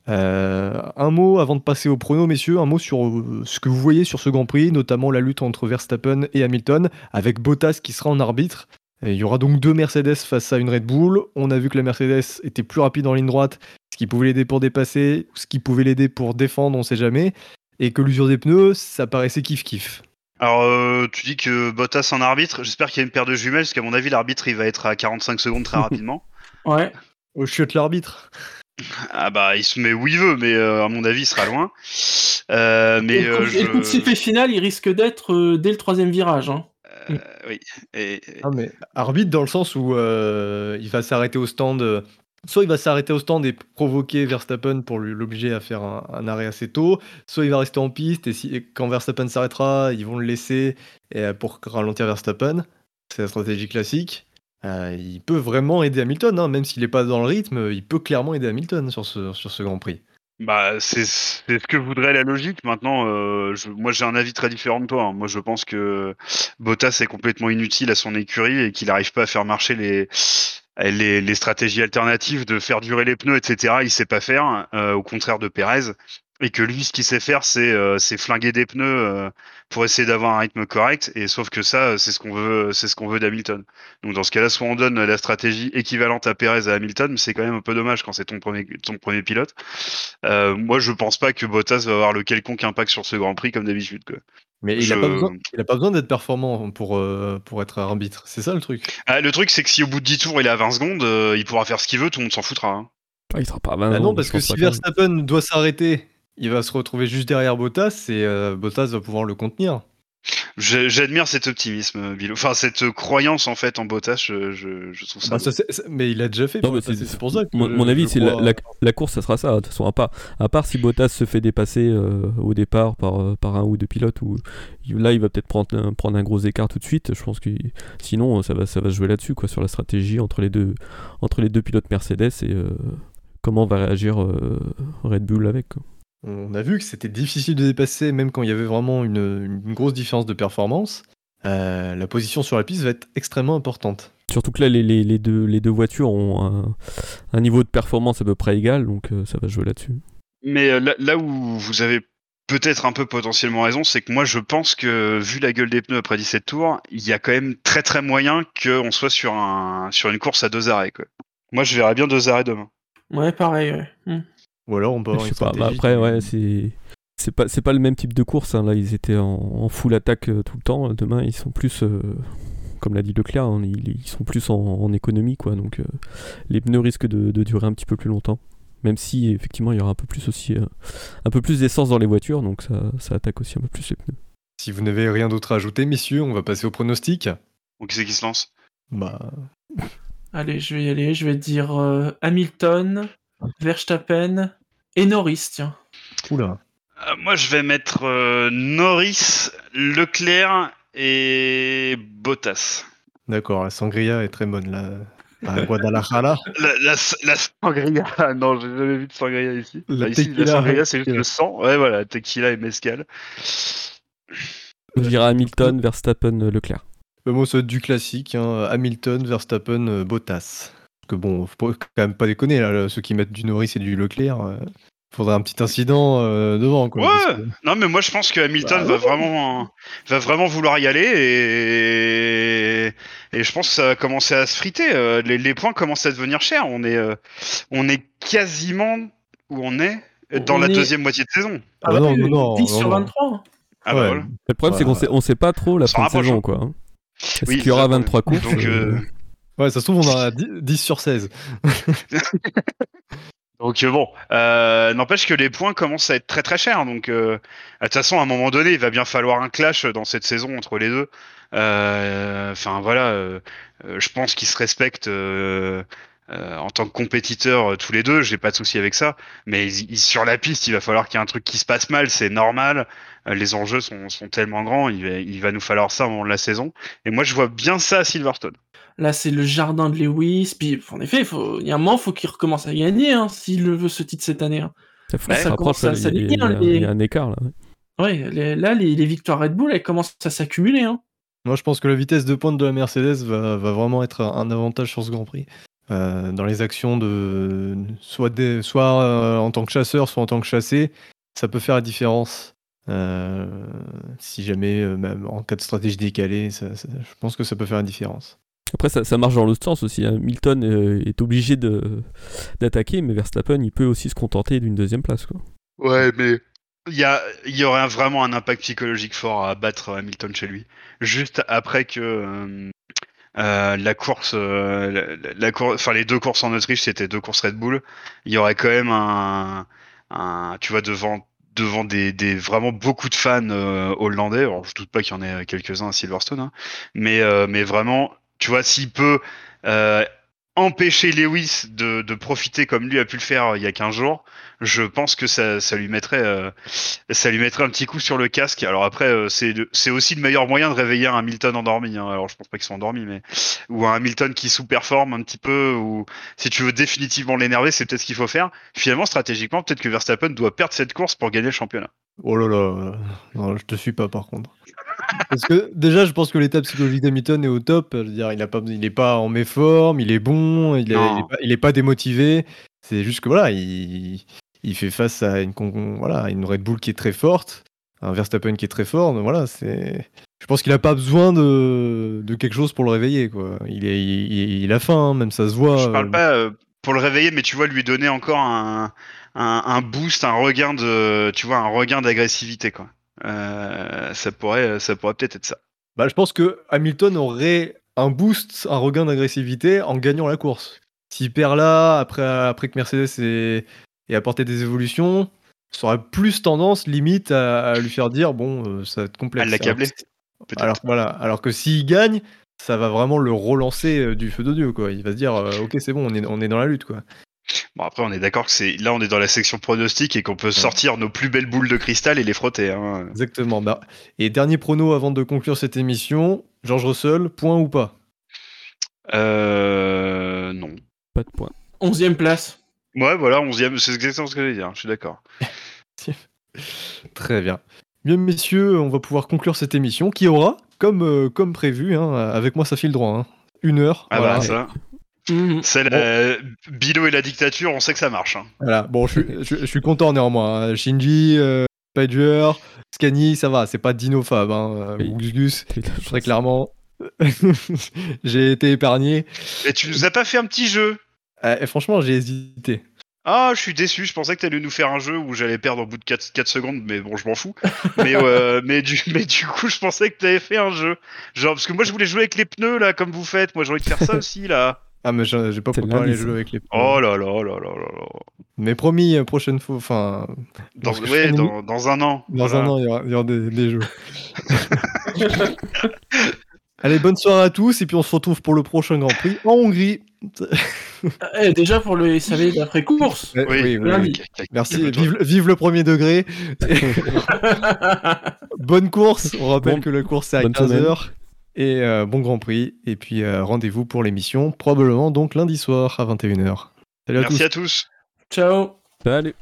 Euh, un mot avant de passer au prono, messieurs, un mot sur euh, ce que vous voyez sur ce Grand Prix, notamment la lutte entre Verstappen et Hamilton, avec Bottas qui sera en arbitre. Et il y aura donc deux Mercedes face à une Red Bull. On a vu que la Mercedes était plus rapide en ligne droite, ce qui pouvait l'aider pour dépasser, ce qui pouvait l'aider pour défendre, on sait jamais. Et que l'usure des pneus, ça paraissait kiff-kiff. Alors, euh, tu dis que Bottas en arbitre, j'espère qu'il y a une paire de jumelles, parce qu'à mon avis, l'arbitre, il va être à 45 secondes très rapidement. Ouais. Au chiotte l'arbitre. Ah bah, il se met où il veut, mais euh, à mon avis, il sera loin. Euh, mais et le euh, coup, et le coup de je... sifflet final, il risque d'être euh, dès le troisième virage. Hein. euh, oui. Et, et- Ah, mais arbitre dans le sens où euh, il va s'arrêter au stand. Soit il va s'arrêter au stand et provoquer Verstappen pour l'obliger à faire un, arrêt assez tôt, soit il va rester en piste et, quand Verstappen s'arrêtera, ils vont le laisser euh, pour ralentir Verstappen. C'est la stratégie classique. Euh, il peut vraiment aider Hamilton, hein, même s'il n'est pas dans le rythme, il peut clairement aider Hamilton sur ce, Grand Prix. Bah, c'est ce que voudrait la logique. Maintenant, euh, moi, j'ai un avis très différent de toi. hein. Moi, je pense que Bottas est complètement inutile à son écurie et qu'il n'arrive pas à faire marcher les, les, stratégies alternatives de faire durer les pneus, etc. Il sait pas faire, euh, au contraire de Perez. Et que lui, ce qu'il sait faire, c'est euh, flinguer des pneus euh, pour essayer d'avoir un rythme correct. Et sauf que ça, c'est ce qu'on veut, c'est ce qu'on veut d'Hamilton. Donc dans ce cas-là, soit on donne la stratégie équivalente à Perez à Hamilton, mais c'est quand même un peu dommage quand c'est ton premier, ton premier pilote. Moi, je pense pas que Bottas va avoir le quelconque impact sur ce Grand Prix comme d'habitude. Mais il n'a Je- pas besoin, il a pas besoin d'être performant pour, euh, pour être arbitre. C'est ça le truc. Ah, le truc, c'est que si au bout de 10 tours il est à 20 secondes, euh, il pourra faire ce qu'il veut, tout le monde s'en foutra. hein. Ah, il sera pas à 20 Bah non, parce que si. Verstappen doit s'arrêter, il va se retrouver juste derrière Bottas et euh, Bottas va pouvoir le contenir. J'admire cet optimisme, Bilo. Enfin, cette croyance en fait en Bottas, je, je, je trouve ça. Bah, beau. ça, c'est- c'est- mais il a déjà fait. Non, Bottas, mais c'est- c'est pour ça. Que Mon, je- mon avis, c'est la, crois- la, la course, ça sera ça. De toute façon, à part, à part si Bottas se fait dépasser euh, au départ par, euh, par un ou deux pilotes, ou là, il va peut-être prendre, un- prendre un gros écart tout de suite. Je pense que sinon, ça va, ça va se jouer là-dessus, quoi, sur la stratégie entre les deux, entre les deux pilotes Mercedes et euh, comment va réagir euh, Red Bull avec. quoi. On a vu que c'était difficile de dépasser, même quand il y avait vraiment une, une grosse différence de performance. Euh, la position sur la piste va être extrêmement importante. Surtout que là, les, les, les deux, les deux voitures ont un, un niveau de performance à peu près égal, donc euh, ça va jouer là-dessus. Mais euh, là, là où vous avez peut-être un peu potentiellement raison, c'est que moi je pense que vu la gueule des pneus après 17 tours, il y a quand même très très moyen qu'on soit sur, un, sur une course à deux arrêts. Quoi. Moi je verrais bien deux arrêts demain. Ouais, pareil. Ouais. Mm. Ou alors on peut Je sais pas, bah après, ouais, c'est. c'est pas, c'est pas le même type de course. hein. Là, ils étaient en, en full attaque euh, tout le temps. Demain, ils sont plus, euh, comme l'a dit Leclerc, hein, ils, ils sont plus en, en économie, quoi. Donc, euh, les pneus risquent de, de durer un petit peu plus longtemps. Même si, effectivement, il y aura un peu plus aussi, euh, un peu plus d'essence dans les voitures, donc ça, ça attaque aussi un peu plus les pneus. Si vous n'avez rien d'autre à ajouter, messieurs, on va passer au pronostic. Donc, qui c'est qui se lance? Bah, Allez, je vais y aller. Je vais dire euh, Hamilton, Verstappen et Norris, tiens. oula. Euh, Moi, je vais mettre euh, Norris, Leclerc et Bottas. D'accord, la sangria est très bonne là. À Guadalajara. La, la, la sangria, non, j'ai jamais vu de sangria ici. La ici, tequila, la sangria, c'est juste le sang. Ouais, voilà, tequila et mezcal. Je dirais Hamilton, Verstappen, Leclerc. Moi, ça va être du classique. hein. Hamilton, Verstappen, Bottas. Parce que bon, faut quand même pas déconner là, ceux qui mettent du Norris et du Leclerc. euh, faudrait un petit incident euh, devant quoi. Ouais. que- Non, mais moi, je pense que Hamilton Bah, va vraiment, va vraiment vouloir y aller et, et je pense que ça va commencer à se friter. Euh, Les, les points commencent à devenir chers. On est, euh, on est quasiment où on est dans On la est- deuxième moitié de saison. Ah bah non, oui, non, non, 10 non, sur non. 23. Ah bah Ouais. voilà. Le problème, c'est qu'on sait, on sait pas trop la fin de saison, hein. quoi. hein. Est-ce Oui, qu'il y aura ça, 23 courses Donc, euh, euh, Ouais, ça se trouve, on a 10, 10 sur 16. Donc euh, bon, euh, n'empêche que les points commencent à être très très chers. Donc euh, de toute façon, à un moment donné, il va bien falloir un clash dans cette saison entre les deux. Euh, Enfin voilà, euh, je pense qu'ils se respectent euh, en tant que compétiteurs tous les deux. J'ai pas de souci avec ça. Mais ils- ils- sur la piste, il va falloir qu'il y ait un truc qui se passe mal. C'est normal. Les enjeux sont, sont tellement grands. Il va, il va nous falloir ça au moment de la saison. Et moi, je vois bien ça à Silverstone. Là, c'est le jardin de Lewis. Puis, en effet, il faut... il y a un moment, il faut qu'il recommence à gagner hein, s'il veut ce titre cette année. hein. ça, Ouais, ça commence à il y a- il y, un écart là. ouais. Ouais, les- là, les, les victoires Red Bull, elles commencent à s'accumuler. Hein. Moi, je pense que la vitesse de pointe de la Mercedes va, va vraiment être un, avantage sur ce Grand Prix. Euh, dans les actions de soit, des- soit euh, en tant que chasseur, soit en tant que chassé, ça peut faire la différence. Euh, si jamais, euh, même en cas de stratégie décalée, ça- ça- je pense que ça peut faire la différence. Après, ça, ça marche dans l'autre sens aussi. hein. Milton euh, est obligé d'attaquer, mais Verstappen, il peut aussi se contenter d'une deuxième place. Ouais, mais il y, y aurait vraiment un impact psychologique fort à battre Hamilton chez lui. Juste après que euh, euh, la course, euh, la, la- enfin les deux courses en Autriche, c'était deux courses Red Bull. Il y aurait quand même un, tu vois, devant devant des, vraiment beaucoup de fans euh, hollandais. Alors, je doute pas qu'il y en ait quelques-uns à Silverstone, hein. mais euh, mais vraiment, tu vois, s'il peut euh, empêcher Lewis de, profiter comme lui a pu le faire il y a 15 jours, je pense que ça, lui mettrait euh, ça lui mettrait un petit coup sur le casque. Alors après, euh, c'est aussi le meilleur moyen de réveiller un Hamilton endormi. hein. Alors je pense pas qu'ils sont endormis, mais ou un Hamilton qui sous-performe un petit peu, ou si tu veux définitivement l'énerver, c'est peut-être ce qu'il faut faire. Finalement, stratégiquement, peut-être que Verstappen doit perdre cette course pour gagner le championnat. Oh là là, non, je te suis pas par contre. Parce que déjà, je pense que l'état psychologique d'Hamilton est au top. Je veux dire, il a pas, il est pas en méforme, il est bon, il, est- Non. il est, pas, démotivé. C'est juste que voilà, il, il fait face à une, voilà, Red Bull qui est très forte, un Verstappen qui est très fort. donc voilà, c'est. Je pense qu'il a pas besoin de, de quelque chose pour le réveiller. Quoi. Il, est, il, il a faim, hein, même ça se voit. Je parle pas euh, pour le réveiller, mais tu vois, lui donner encore un, un, un boost, un regain de, tu vois, un regain d'agressivité, quoi. Euh, ça pourrait, ça pourrait peut-être être ça. Bah, je pense que Hamilton aurait un boost, un regain d'agressivité en gagnant la course. S'il perd là, après, après que Mercedes ait, ait apporté des évolutions, ça aurait plus tendance, limite, à, à lui faire dire bon, euh, ça va être complexe. À l'accabler, Alors voilà, alors que s'il gagne, ça va vraiment le relancer euh, du feu de Dieu. Quoi. Il va se dire euh, ok, c'est bon, on est, on est dans la lutte. Quoi. Bon, après, on est d'accord que c'est, là, on est dans la section pronostic et qu'on peut sortir nos plus belles boules de cristal et les frotter. Hein. Exactement. Bah, et dernier prono avant de conclure cette émission George Russell, point ou pas? Euh, non. Pas de points. 11 place. Ouais, voilà, 11 c'est exactement ce que j'allais dire. Je suis d'accord. Très bien. Bien, messieurs, on va pouvoir conclure cette émission qui aura, comme, euh, comme prévu, hein, avec moi ça file droit, hein, une heure. Ah voilà. bah, ça. C'est la... Bilo et la dictature, on sait que ça marche. hein. Voilà. Bon, je, suis- je- je suis content néanmoins. hein. Shinji, euh, Pager, Scani, ça va, c'est pas Dino Fab, hein, euh, Oui. Gus Gus, très clairement. j'ai été épargné. Et tu nous as pas fait un petit jeu? Euh, et franchement, j'ai hésité. Ah, je suis déçu, je pensais que t'allais nous faire un jeu où j'allais perdre au bout de 4, 4 secondes, mais bon, je m'en fous. mais, euh, mais, du, mais du coup, je pensais que t'avais fait un jeu. Genre, parce que moi, je voulais jouer avec les pneus, là, comme vous faites. Moi, j'ai envie de faire ça aussi, là. Ah, mais j'ai pas préparé les jeux avec les. Oh là là là là là là. Mais promis, euh, prochaine fois, enfin. Dans, ouais, dans, dans un an. Dans Voilà. un an, il y aura, il y aura des, des jeux. Allez, bonne soirée à tous, et puis on se retrouve pour le prochain Grand Prix en Hongrie. Eh, déjà pour le SAV d'après-course. Oui, oui, lundi. ok, ok. Merci, vive, vive le premier degré. Bonne course, on rappelle Bon- que la course c'est à bonne semaine. 15h. Et euh, bon Grand Prix, et puis euh, rendez-vous pour l'émission, probablement donc lundi soir à 21h. Salut à tous. Merci à tous. Ciao. Salut